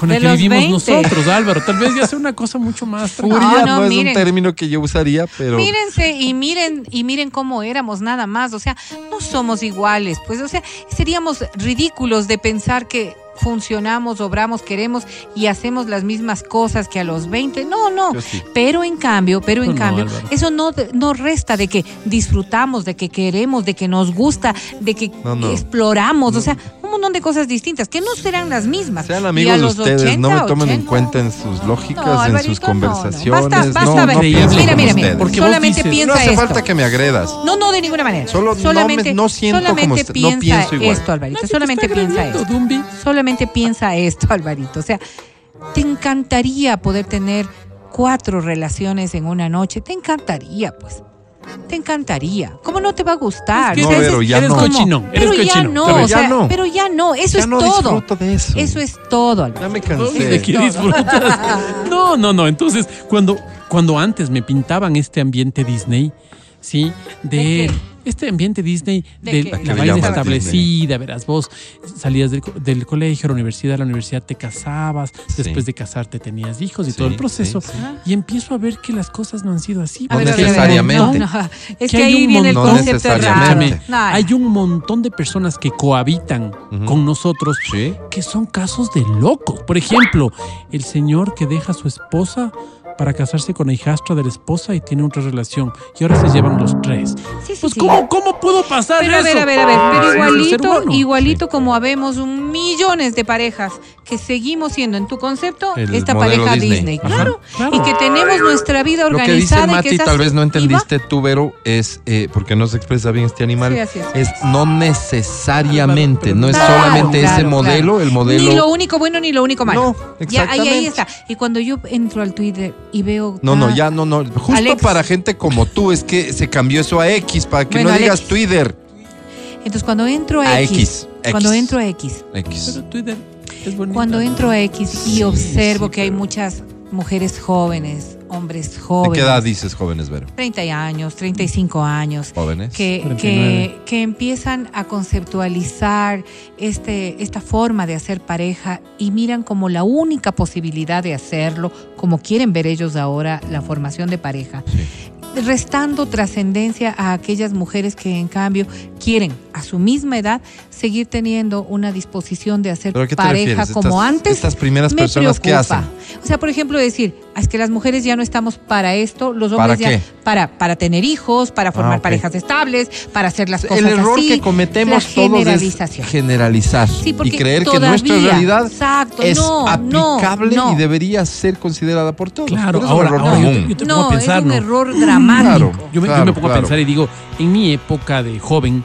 con De que vivimos 20. nosotros, Álvaro. Tal vez ya sea una cosa mucho más Furia no, no, es miren. un término que yo usaría, pero Mírense y miren y miren cómo éramos nada más, o sea, no somos iguales, pues, o sea, seríamos ridículos de pensar que funcionamos, obramos, queremos y hacemos las mismas cosas que a los 20. No, no. Sí. Pero en cambio, pero en no, cambio, Álvaro. eso no no resta de que disfrutamos, de que queremos, de que nos gusta, de que No, no. exploramos, o sea, un montón de cosas distintas que no serán las mismas. sean amigos de ustedes, 80, no me tomen en 80, cuenta en sus lógicas, No, en Alvarito, sus no, no. conversaciones. Basta, basta, no, no Mira, como mira, mira. Porque solamente dices- piensa No hace esto. falta que me agredas. No, no, de ninguna manera. Solo no me- solamente, no siento como solamente usted- no piensa pienso igual. esto, Alvarito. Solamente piensa esto. Dumbi. Solamente piensa esto, Alvarito. O sea, te encantaría poder tener cuatro relaciones en una noche. Te encantaría, pues. Te encantaría. ¿Cómo no te va a gustar? Es que No, pero ya eres no. eres pero ya cochino. no, Pero o ya sea, no. pero ya no, eso ya es no todo. disfruto de eso. Eso es todo, Ya Alvarito. me ¿De cansé. qué disfrutas? No, no, no. Entonces, cuando, cuando antes me pintaban este ambiente Disney, ¿sí? De, qué? Este ambiente Disney, ¿De la ¿A qué le vaina establecida, verás, vos salías del, del colegio, la universidad, a la universidad te casabas, Sí. después de casarte tenías hijos y Sí, todo el proceso. sí, sí. Y empiezo a ver que las cosas no han sido así. No necesariamente. no, no, Es Que ahí un viene el montón- concepto. No, Hay un montón de personas que cohabitan con nosotros Sí. que son casos de locos. Por ejemplo, el señor que deja a su esposa para casarse con la hijastra de la esposa y tiene otra relación y ahora se llevan los tres. Sí, sí, Pues sí. ¿cómo, ¿cómo pudo pasar Pero a eso? ver, a ver, a ver, pero igualito, igualito como habemos un millones de parejas que seguimos siendo en tu concepto El esta pareja Disney. Claro, claro. y que tenemos nuestra vida Lo que dice organizada y Mati, que tal vez no entendiste tú, Vero, es eh, porque no se expresa bien este animal. Sí, así es. Es no necesariamente, no es Claro, solamente ese modelo, claro. el modelo. Ni lo único bueno ni lo único malo. No, Ya, ahí, ahí exactamente. está. Y cuando yo entro al Twitter y veo. No, no, ya no, no. Justo Alex. para gente como tú es que se cambió eso a X, para que Bueno, no digas Alex. Twitter. Entonces cuando entro a, A X, X, cuando entro a X, X. Pero Twitter es bonito. cuando entro a X y Sí, observo sí, que hay muchas mujeres jóvenes, hombres ¿De jóvenes. qué edad dices jóvenes, Vero? 30 años, 35 años. Jóvenes. que, 49. que, que empiezan a conceptualizar este, esta forma de hacer pareja y miran como la única posibilidad de hacerlo, como quieren ver ellos ahora la formación de pareja, restando trascendencia a aquellas mujeres que en cambio quieren a su misma edad seguir teniendo una disposición de hacer ¿Pero a qué te pareja como Estas- antes. estas primeras me personas, ¿qué preocupa. hacen? O sea, por ejemplo, decir, "Ah, es que las mujeres ya no estamos para esto, los ¿Para hombres ya qué? para para tener hijos, para formar Ah, ok. parejas estables, para hacer las cosas El error así, que cometemos la todos es generalizar Sí, y porque creer que nuestra todavía- realidad exacto, es no, no, aplicable no. y debería ser considerada por todos. Claro, ahora, un error ahora yo común. te, yo te pongo No, a pensar, es un ¿no? error dramático. Claro. Yo me, yo Claro, me pongo claro. a pensar y digo, en mi época de joven,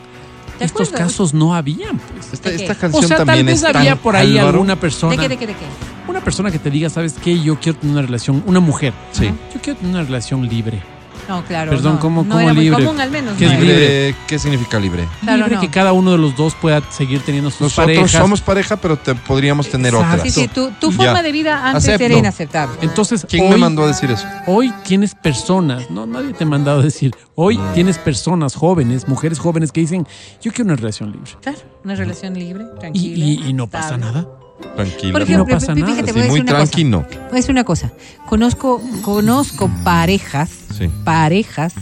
¿De estos acuerdo? casos no habían, pues. Esta, esta canción O sea, tal también vez es tan había por ahí Álvaro. alguna persona, ¿De qué, de qué, de qué? una persona que te diga, ¿sabes qué? Yo quiero tener una relación, una mujer. Sí. Yo quiero tener una relación libre. No, claro. Perdón, no, ¿cómo- no cómo era muy libre? común al menos. ¿Qué no. Libre, ¿Qué significa libre? Claro, libre no. que cada uno de los dos pueda seguir teniendo sus Nosotros parejas. somos pareja, pero te podríamos tener Exacto. otras. Sí, sí, tu, tu Ya. forma de vida antes Acepto. era inaceptable. Entonces, ¿Quién hoy, me mandó a decir eso? hoy tienes personas, no, nadie te ha mandado a decir, hoy tienes personas jóvenes, mujeres jóvenes que dicen, yo quiero una relación libre. Claro, una relación libre, Y, tranquila. y- y no pasa nada. Tranquilo. Por no ejemplo, pasa nada. voy a muy cosa. tranquilo. Voy a decir una cosa. Conozco, conozco parejas, Sí. parejas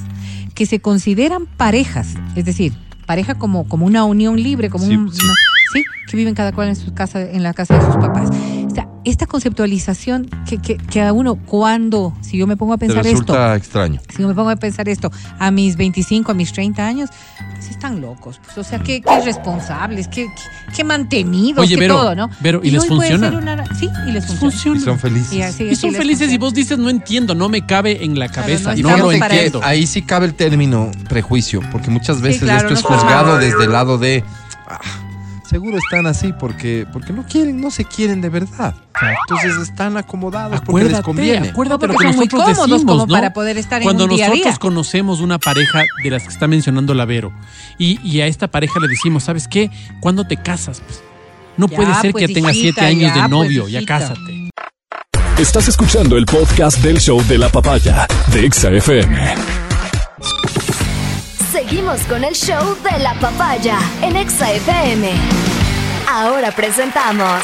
que se consideran parejas, es decir, pareja como, como una unión libre, como Sí, un una- sí, que viven cada cual en su casa, en la casa de sus papás. O sea, esta conceptualización que, que, que a uno cuando, si yo me pongo a pensar esto, resulta extraño. si yo me pongo a pensar esto a mis 25, a mis 30 años, pues están locos. Pues, o sea, qué, qué irresponsables, qué, qué, qué mantenidos, Oye, qué Vero, todo, ¿no? Vero, ¿y les funciona? ser una- sí, y les funciona. Funciona. Y son felices. Y así- Y así son felices y vos dices, no entiendo, no me cabe en la cabeza, no no, estamos lo entiendo. ahí sí cabe el término prejuicio, porque muchas veces claro, esto es no juzgado desde el lado de "Ah, seguro están así porque porque no quieren, no se quieren de verdad. Entonces están acomodados porque les Acuérdate, conviene. acuérdate No, lo que son muy nosotros cómodos decimos, como ¿no? para poder estar en Cuando un día a nosotros día. conocemos una pareja de las que está mencionando la Vero y, y a esta pareja le decimos, ¿sabes qué? ¿Cuándo te casas? Pues, no Ya, puede ser pues, que tengas hijita, siete años ya, de pues, novio, ya hijita. cásate. Estás escuchando el podcast del show de la papaya de Exa FM. Seguimos con el show de la papaya en Exa FM. Ahora presentamos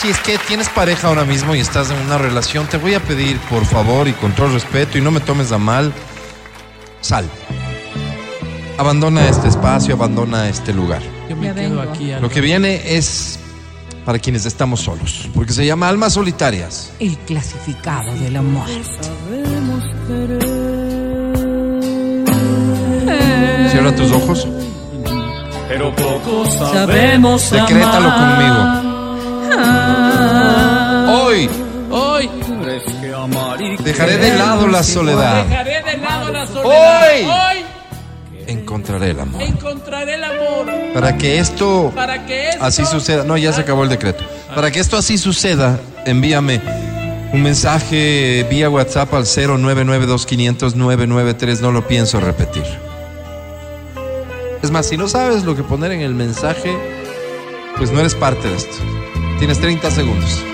Si es que tienes pareja ahora mismo y estás en una relación, te voy a pedir, por favor, y con todo respeto, y no me tomes a mal, sal. Abandona este espacio, abandona este lugar. Yo me Ya quedo vengo. aquí. Lo que viene es para quienes estamos solos, porque se llama Almas Solitarias. El clasificado de la muerte. Cierra tus ojos, Pero poco sabemos decrétalo amar. Hoy Hoy Tendrás que amar y dejaré de lado la soledad. dejaré de lado la soledad. Hoy. Hoy Encontraré el amor. encontraré el amor Para que esto para que esto así suceda. No, ya se acabó el decreto. Para que esto así suceda, envíame un mensaje vía WhatsApp al 0992500993. No lo pienso repetir. Es más, si no sabes lo que poner en el mensaje, pues no eres parte de esto. Tienes 30 segundos.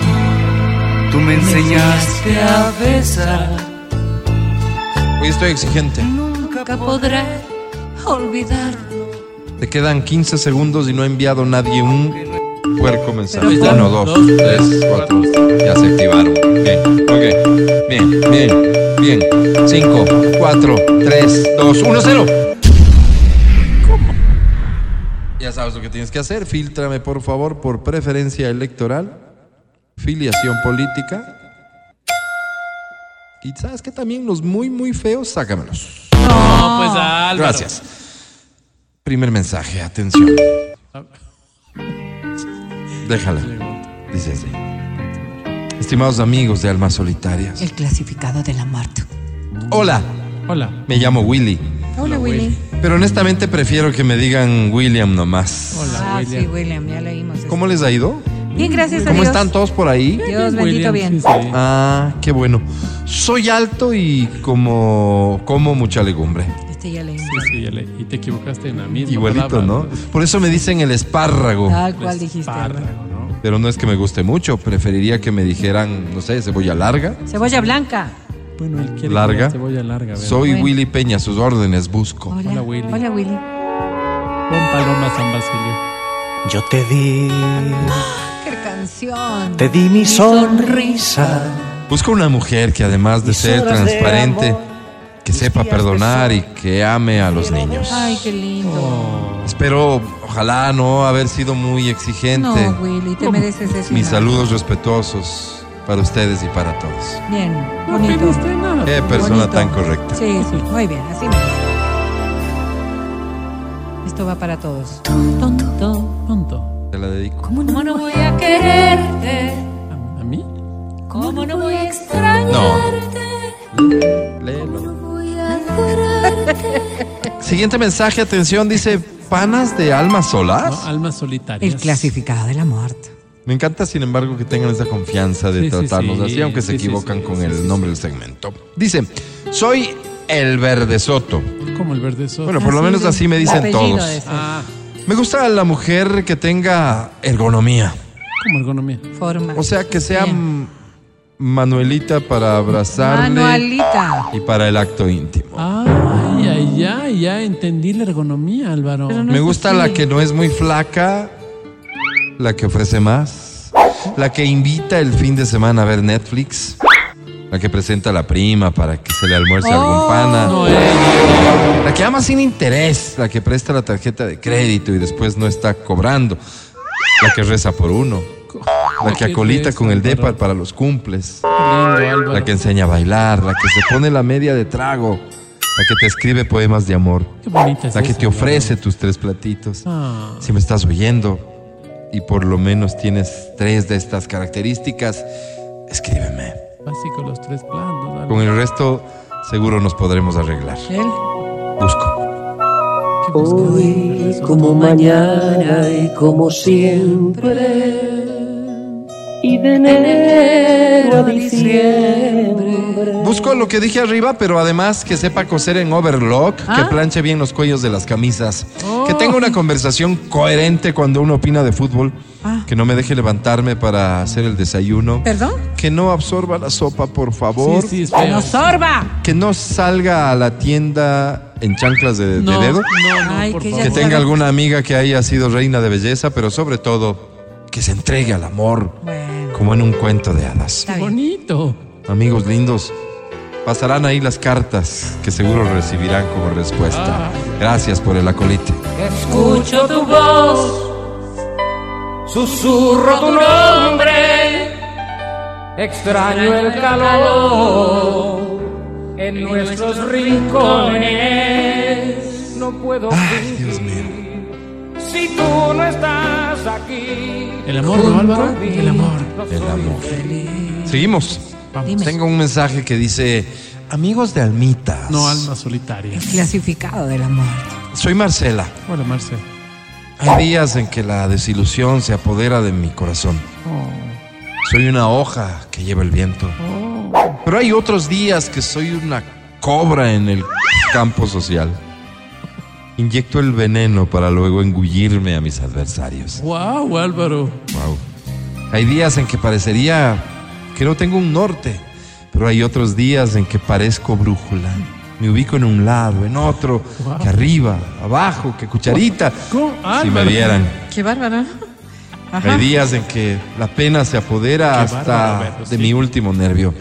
Tú me enseñaste a besar. Hoy estoy exigente. Nunca podré olvidarlo. Te quedan 15 segundos y no ha enviado nadie un puerco mensaje. Uno, dos, dos, tres, cuatro. Ya se activaron. Bien, ok. Bien, bien, bien. 5, 4, 3, 2, 1, 0. Sabes lo que tienes que hacer. Fíltrame, por favor, por preferencia electoral, filiación política. Y sabes que también los muy, muy feos, sácamelos. No, pues Álvaro. Gracias. Primer mensaje, atención. Déjala. Dice así. Estimados amigos de Almas Solitarias. El clasificado de la muerte. Hola, Hola. me llamo Willy. Hola, Willy. Pero honestamente prefiero que me digan William nomás. Hola, Ah, William. sí, William, ya leímos. eso. ¿Cómo les ha ido? Bien, gracias a ¿Cómo Dios. están todos por ahí? Dios bendito William, bien. sí, sí. Ah, qué bueno. Soy alto y como como mucha legumbre. Este ya leímos. Sí, sí, ya le- y te equivocaste en la misma Igualito, palabra, ¿no? Por eso me dicen el espárrago. Tal cual dijiste. Espárrago. ¿no? Pero no es que me guste mucho. Preferiría que me dijeran, no sé, cebolla larga. Cebolla blanca. Bueno, él quiere Larga. que la cebolla larga. a ver. Soy Bueno. Willy Peña, sus órdenes busco. Hola, Hola, Willy. Hola, Willy. Pon paloma San Basilio. Yo te di, ¡Qué canción! te di mi sonrisa. Busco una mujer que además de Mis ser de transparente, amor, que sepa de perdonar y sol. que ame a los niños. Ay, qué lindo. Espero, ojalá no haber sido muy exigente. No, Willy, te mereces eso. Mis saludos respetuosos para ustedes y para todos. Bien, No bonito. pediste nada. Qué persona Bonito. tan correcta. Sí, sí, muy bien, así me gusta. Esto va para todos. Tonto. Pronto. Te la dedico. ¿Cómo no voy a quererte? ¿A, a mí? ¿Cómo no voy a extrañarte? No. Léelo. Siguiente mensaje, atención, dice panas de almas solas. No, almas solitarias. El clasificado de la muerte. Me encanta, sin embargo, que tengan esa confianza de Sí, tratarnos sí. así, aunque se equivocan sí, con sí, el sí, nombre del segmento. Dice, soy el verde soto. Como el verde soto. Bueno, por lo Así menos de- así me dicen todos. Ah, Me gusta la mujer que tenga ergonomía. como ergonomía. Forma. O sea, que sea Bien. Manuelita para abrazarle Manualita. y para el acto íntimo. Ay, ay, ay, ya entendí la ergonomía, Álvaro. No Me gusta así. la que no es muy flaca, la que ofrece más, la que invita el fin de semana a ver Netflix, la que presenta a la prima para que se le almuerce Oh. algún pana, No, la que ama sin interés, la que presta la tarjeta de crédito y después no está cobrando, la que reza por uno, la que ¿Qué acolita con el Álvaro? DEPA para los cumples, la que enseña a bailar, la que se pone la media de trago, la que te escribe poemas de amor, Qué bonita es la que esa, te ofrece tus tres platitos. Ah, Si me estás oyendo y por lo menos tienes tres de estas características, escríbeme. básico los tres planos. Álvaro. Con el resto seguro nos podremos arreglar. Él. Busco. Hoy como mañana y como siempre. Y de enero a diciembre. Busco lo que dije arriba, pero además que sepa coser en overlock, que Ah. planche bien los cuellos de las camisas, que tenga una conversación coherente cuando uno opina de fútbol, Ah. que no me deje levantarme para hacer el desayuno, ¿Perdón? que no absorba la sopa, por favor, Sí, sí, feo. ¡No sorba! que no salga a la tienda en chanclas de, dedo. no, no, Ay, por que favor. que tenga alguna amiga que haya sido reina de belleza, pero sobre todo que se entregue al amor, Bueno. Como en un cuento de hadas. Está. Bonito. Amigos lindos, pasarán ahí las cartas que seguro recibirán como respuesta. Gracias por el acolite. Escucho tu voz, susurro tu nombre, extraño el calor en nuestros rincones. No puedo Ay, Dios mío. si tú no estás aquí. El amor, ¿no, Álvaro? El amor. El amor. Seguimos. Vamos. Tengo un mensaje que dice, amigos de Almitas. No, alma solitaria. Clasificado de la muerte. Soy Marcela. Hola, Marcel. Hay días en que la desilusión se apodera de mi corazón. Oh, Soy una hoja que lleva el viento. Pero hay otros días que soy una cobra en el campo social. Inyecto el veneno para luego engullirme a mis adversarios. Wow, Álvaro. Wow. Hay días en que parecería que no tengo un norte, pero hay otros días en que parezco brújula. Me ubico en un lado, en otro, Wow. que arriba, abajo, que cucharita. ¿Cómo? Si me vieran. Qué bárbaro. Hay días en que la pena se apodera Qué hasta bárbaro, de sí. mi último nervio.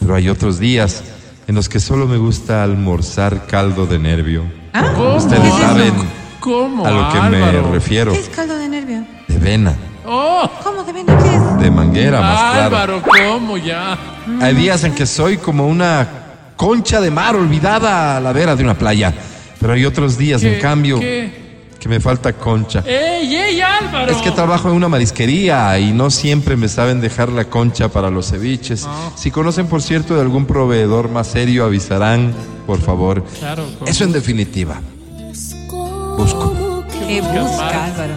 Pero hay otros días en los que solo me gusta almorzar caldo de nervio. ¿Cómo? Ustedes saben ¿Cómo? a lo que Álvaro? me refiero. ¿Qué es caldo de nervio? De vena, Oh, ¿Cómo de vena? ¿Qué es? de manguera, más claro. Álvaro, ¿cómo ya? Hay días en que soy como una concha de mar olvidada a la vera de una playa. Pero hay otros días, ¿Qué? en cambio, ¿Qué? Que me falta concha. ¡Ey, ey, Álvaro! Es que trabajo en una marisquería y no siempre me saben dejar la concha para los ceviches. Si conocen, por cierto, de algún proveedor más serio, avisarán, por favor. Claro, ¿cómo? Eso en definitiva. Busco. ¿Qué Buscas, busca. Álvaro?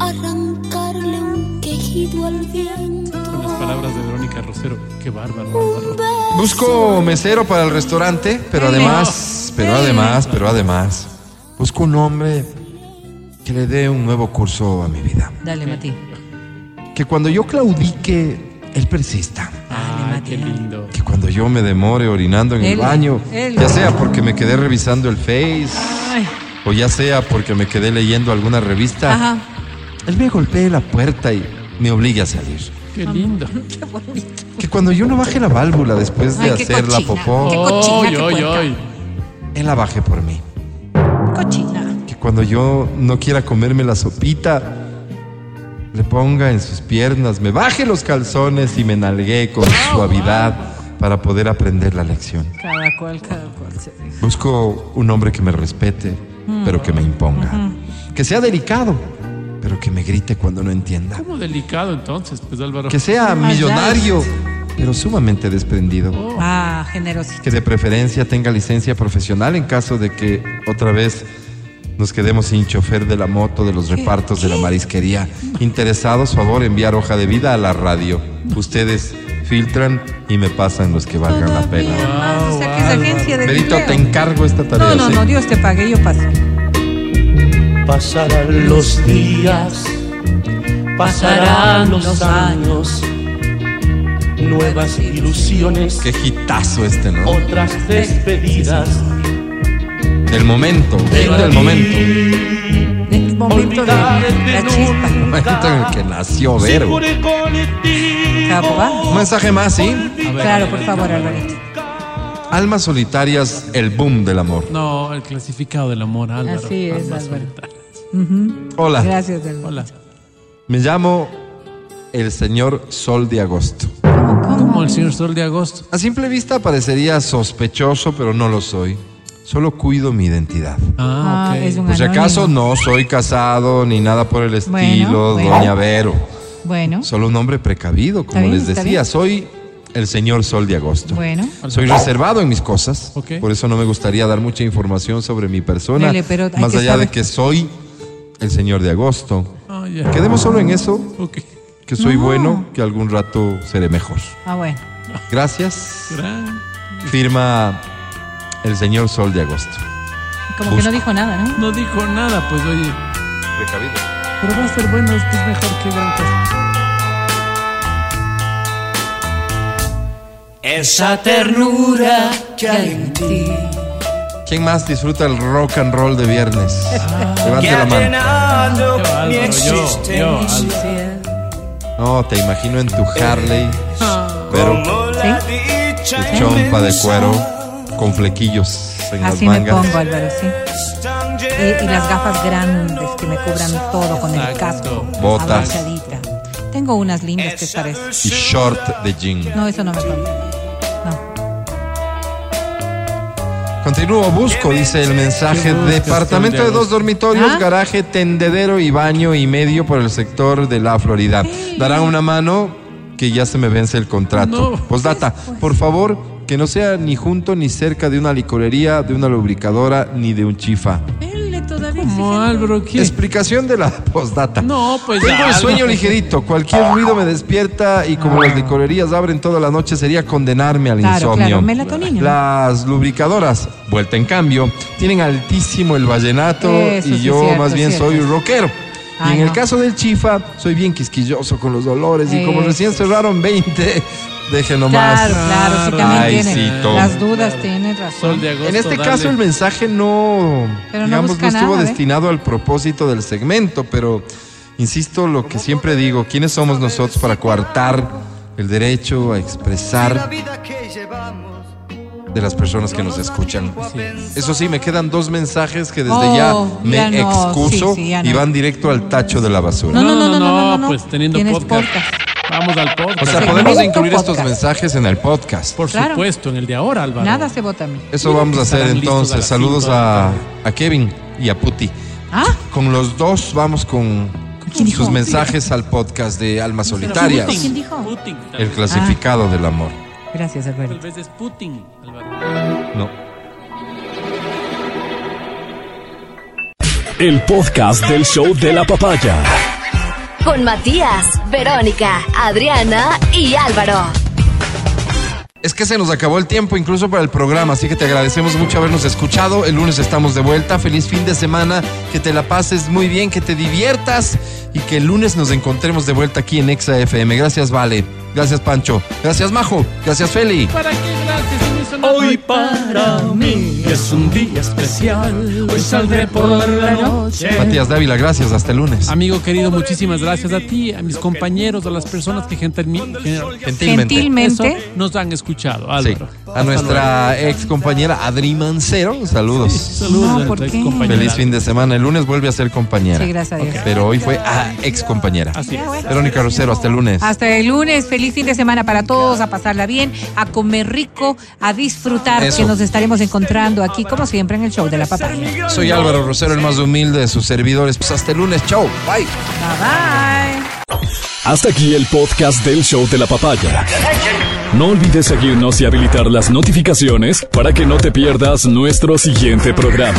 arrancarle un quejido al viento. Con las palabras de Verónica Rosero. Qué bárbaro, Álvaro. Busco mesero para el restaurante, pero además, pero además, pero además, busco un hombre que le dé un nuevo curso a mi vida. Dale, Mati. Que cuando yo claudique, él persista. Ay, qué lindo. Que cuando yo me demore orinando en el baño, él. ya sea porque me quedé revisando el Face, Ay, o ya sea porque me quedé leyendo alguna revista, ajá. él me golpee la puerta y me obligue a salir. Qué lindo. Qué bonito. Que cuando yo no baje la válvula después de Ay, hacer la popó, Qué cochina, Oy, qué oy, puerca. oy. él la baje por mí. Cuando yo no quiera comerme la sopita, le ponga en sus piernas, me baje los calzones y me nalgué con suavidad para poder aprender la lección. Cada cual, cada cual. Busco un hombre que me respete, pero que me imponga. Que sea delicado, pero que me grite cuando no entienda. ¿Cómo delicado entonces, pues, Álvaro? Que sea millonario, pero sumamente desprendido. Ah, generosito. Que de preferencia tenga licencia profesional en caso de que otra vez nos quedemos sin chofer de la moto de los repartos de la marisquería. Interesados, favor, enviar hoja de vida a la radio. Ustedes filtran y me pasan los que valgan la pena. Ah, o sea que es agencia de Benito, empleo. te encargo esta tarea. No, no, ¿sí? no, Dios te pague, yo paso. Pasarán los días, pasarán los años, nuevas ilusiones, Qué hitazo este, ¿no? otras despedidas. Del momento, del momento. El momento de la chispa. El momento en el que nació Vero. Un mensaje más, ¿sí? Claro, por favor, Alvarito. Almas solitarias, el boom del amor. No, el clasificado del amor, Álvaro. Así es, Almas Álvaro. solitarias. Hola, Gracias, Álvaro. Hola. me llamo el señor Sol de Agosto. ¿Cómo, cómo? Como el señor Sol de Agosto. A simple vista parecería sospechoso, pero no lo soy. Solo cuido mi identidad. Ah, Ah, ok. es un Por si acaso no soy casado ni nada por el estilo, bueno. doña Vero. Bueno, Solo un hombre precavido, como bien, les decía. Soy el señor Sol de Agosto. bueno. Soy reservado en mis cosas, Ok. por eso no me gustaría dar mucha información sobre mi persona, Dele, pero más allá saber. de que soy el señor de Agosto. Ah, ya. Quedemos solo en eso, Ok. que soy No. bueno, que algún rato seré mejor. Ah, bueno. Gracias. Gran. Firma el señor Sol de Agosto. Como que no dijo nada, ¿no? No dijo nada, pues oye. Precavido. Pero va a ser bueno, es que es mejor que gran cosa. Esa ternura que hay en ti, ¿Quién más disfruta el rock and roll de viernes? Ah. Levante la mano. Yo, yo. No, te imagino en tu Harley, pero ¿Sí? tu chompa de cuero con flequillos en Así las me mangas. pongo, Álvaro, sí. Y, y las gafas grandes que me cubran todo con el casco. Botas. Tengo unas lindas que parece. y short de jean. No, eso no me pongo. No. Continúo, busco, dice el mensaje. ¿Qué buscas, Departamento de dos dormitorios, ¿Ah? garaje, tendedero y baño y medio por el sector de la Florida. Darán una mano que ya se me vence el contrato. No. Postdata, por favor, que no sea ni junto ni cerca de una licorería, de una lubricadora ni de un chifa. ¿Cómo, Álvaro? ¿Qué? Explicación de la postdata. No, pues Tengo el Álvaro. sueño ligerito, cualquier ruido me despierta y como las licorerías abren toda la noche sería condenarme al Claro, insomnio. claro, melatonina. Las lubricadoras, vuelta en cambio, tienen altísimo el vallenato Eso y yo cierto, más bien cierto. soy rockero. Y en el caso del chifa, soy bien quisquilloso con los dolores y como recién cerraron 20, deje nomás. Claro, claro, sí también Ay, tiene. sí. Las dudas tienen razón. Sol de agosto. En este dale. caso el mensaje no, Pero no digamos, busca no estuvo nada, ¿eh? destinado al propósito del segmento, pero insisto lo que siempre digo, ¿quiénes somos nosotros para coartar el derecho a expresar de las personas que nos escuchan? Eso sí, me quedan dos mensajes que desde Oh, ya me ya no, excuso sí, sí, ya y van directo al tacho de la basura. No, no, no, no, no, no, no. pues teniendo podcast. podcast. Vamos al podcast. O sea, podemos incluir estos mensajes en el podcast. Por Claro. supuesto, en el de ahora, Álvaro. Nada se vota a mí. Eso vamos a hacer a entonces. Saludos a, a Kevin y a Puti. ¿Ah? Con los dos vamos con dijo? sus mensajes al podcast de Almas Solitarias. Putin. ¿Quién dijo? Putin. El clasificado del amor. Gracias, Tal Alberto. vez es Putin, Álvaro. No. El podcast del show de la papaya. Con Matías, Verónica, Adriana y Álvaro. Es que se nos acabó el tiempo incluso para el programa, así que te agradecemos mucho habernos escuchado. El lunes estamos de vuelta. Feliz fin de semana, que te la pases muy bien, que te diviertas y que el lunes nos encontremos de vuelta aquí en Exa FM. Gracias, Vale. Gracias, Pancho. Gracias, Majo. Gracias, Feli. ¿Para qué gracias? Hoy para mí es un día especial. Hoy saldré por la noche. Matías Dávila, gracias. Hasta el lunes. Amigo querido, muchísimas gracias a ti, a mis compañeros, a las personas que gentilmente, Gentilmente. Gentilmente. eso nos han escuchado, Sí. A nuestra ex compañera Adri Mancero, saludos. Saludos No, ¿por qué? Feliz fin de semana. El lunes vuelve a ser compañera. Sí, gracias a Dios. Pero hoy fue a ex compañera. Así es. Verónica Rosero, hasta el lunes. Hasta el lunes, feliz fin de semana para todos, a pasarla bien, a comer rico, a disfrutar, Eso. que nos estaremos encontrando aquí, como siempre, en el show de la papaya. Soy Álvaro Rosero, el más humilde de sus servidores. Pues hasta el lunes. Chau. Bye. Bye bye. Hasta aquí el podcast del show de la papaya. No olvides seguirnos y habilitar las notificaciones para que no te pierdas nuestro siguiente programa.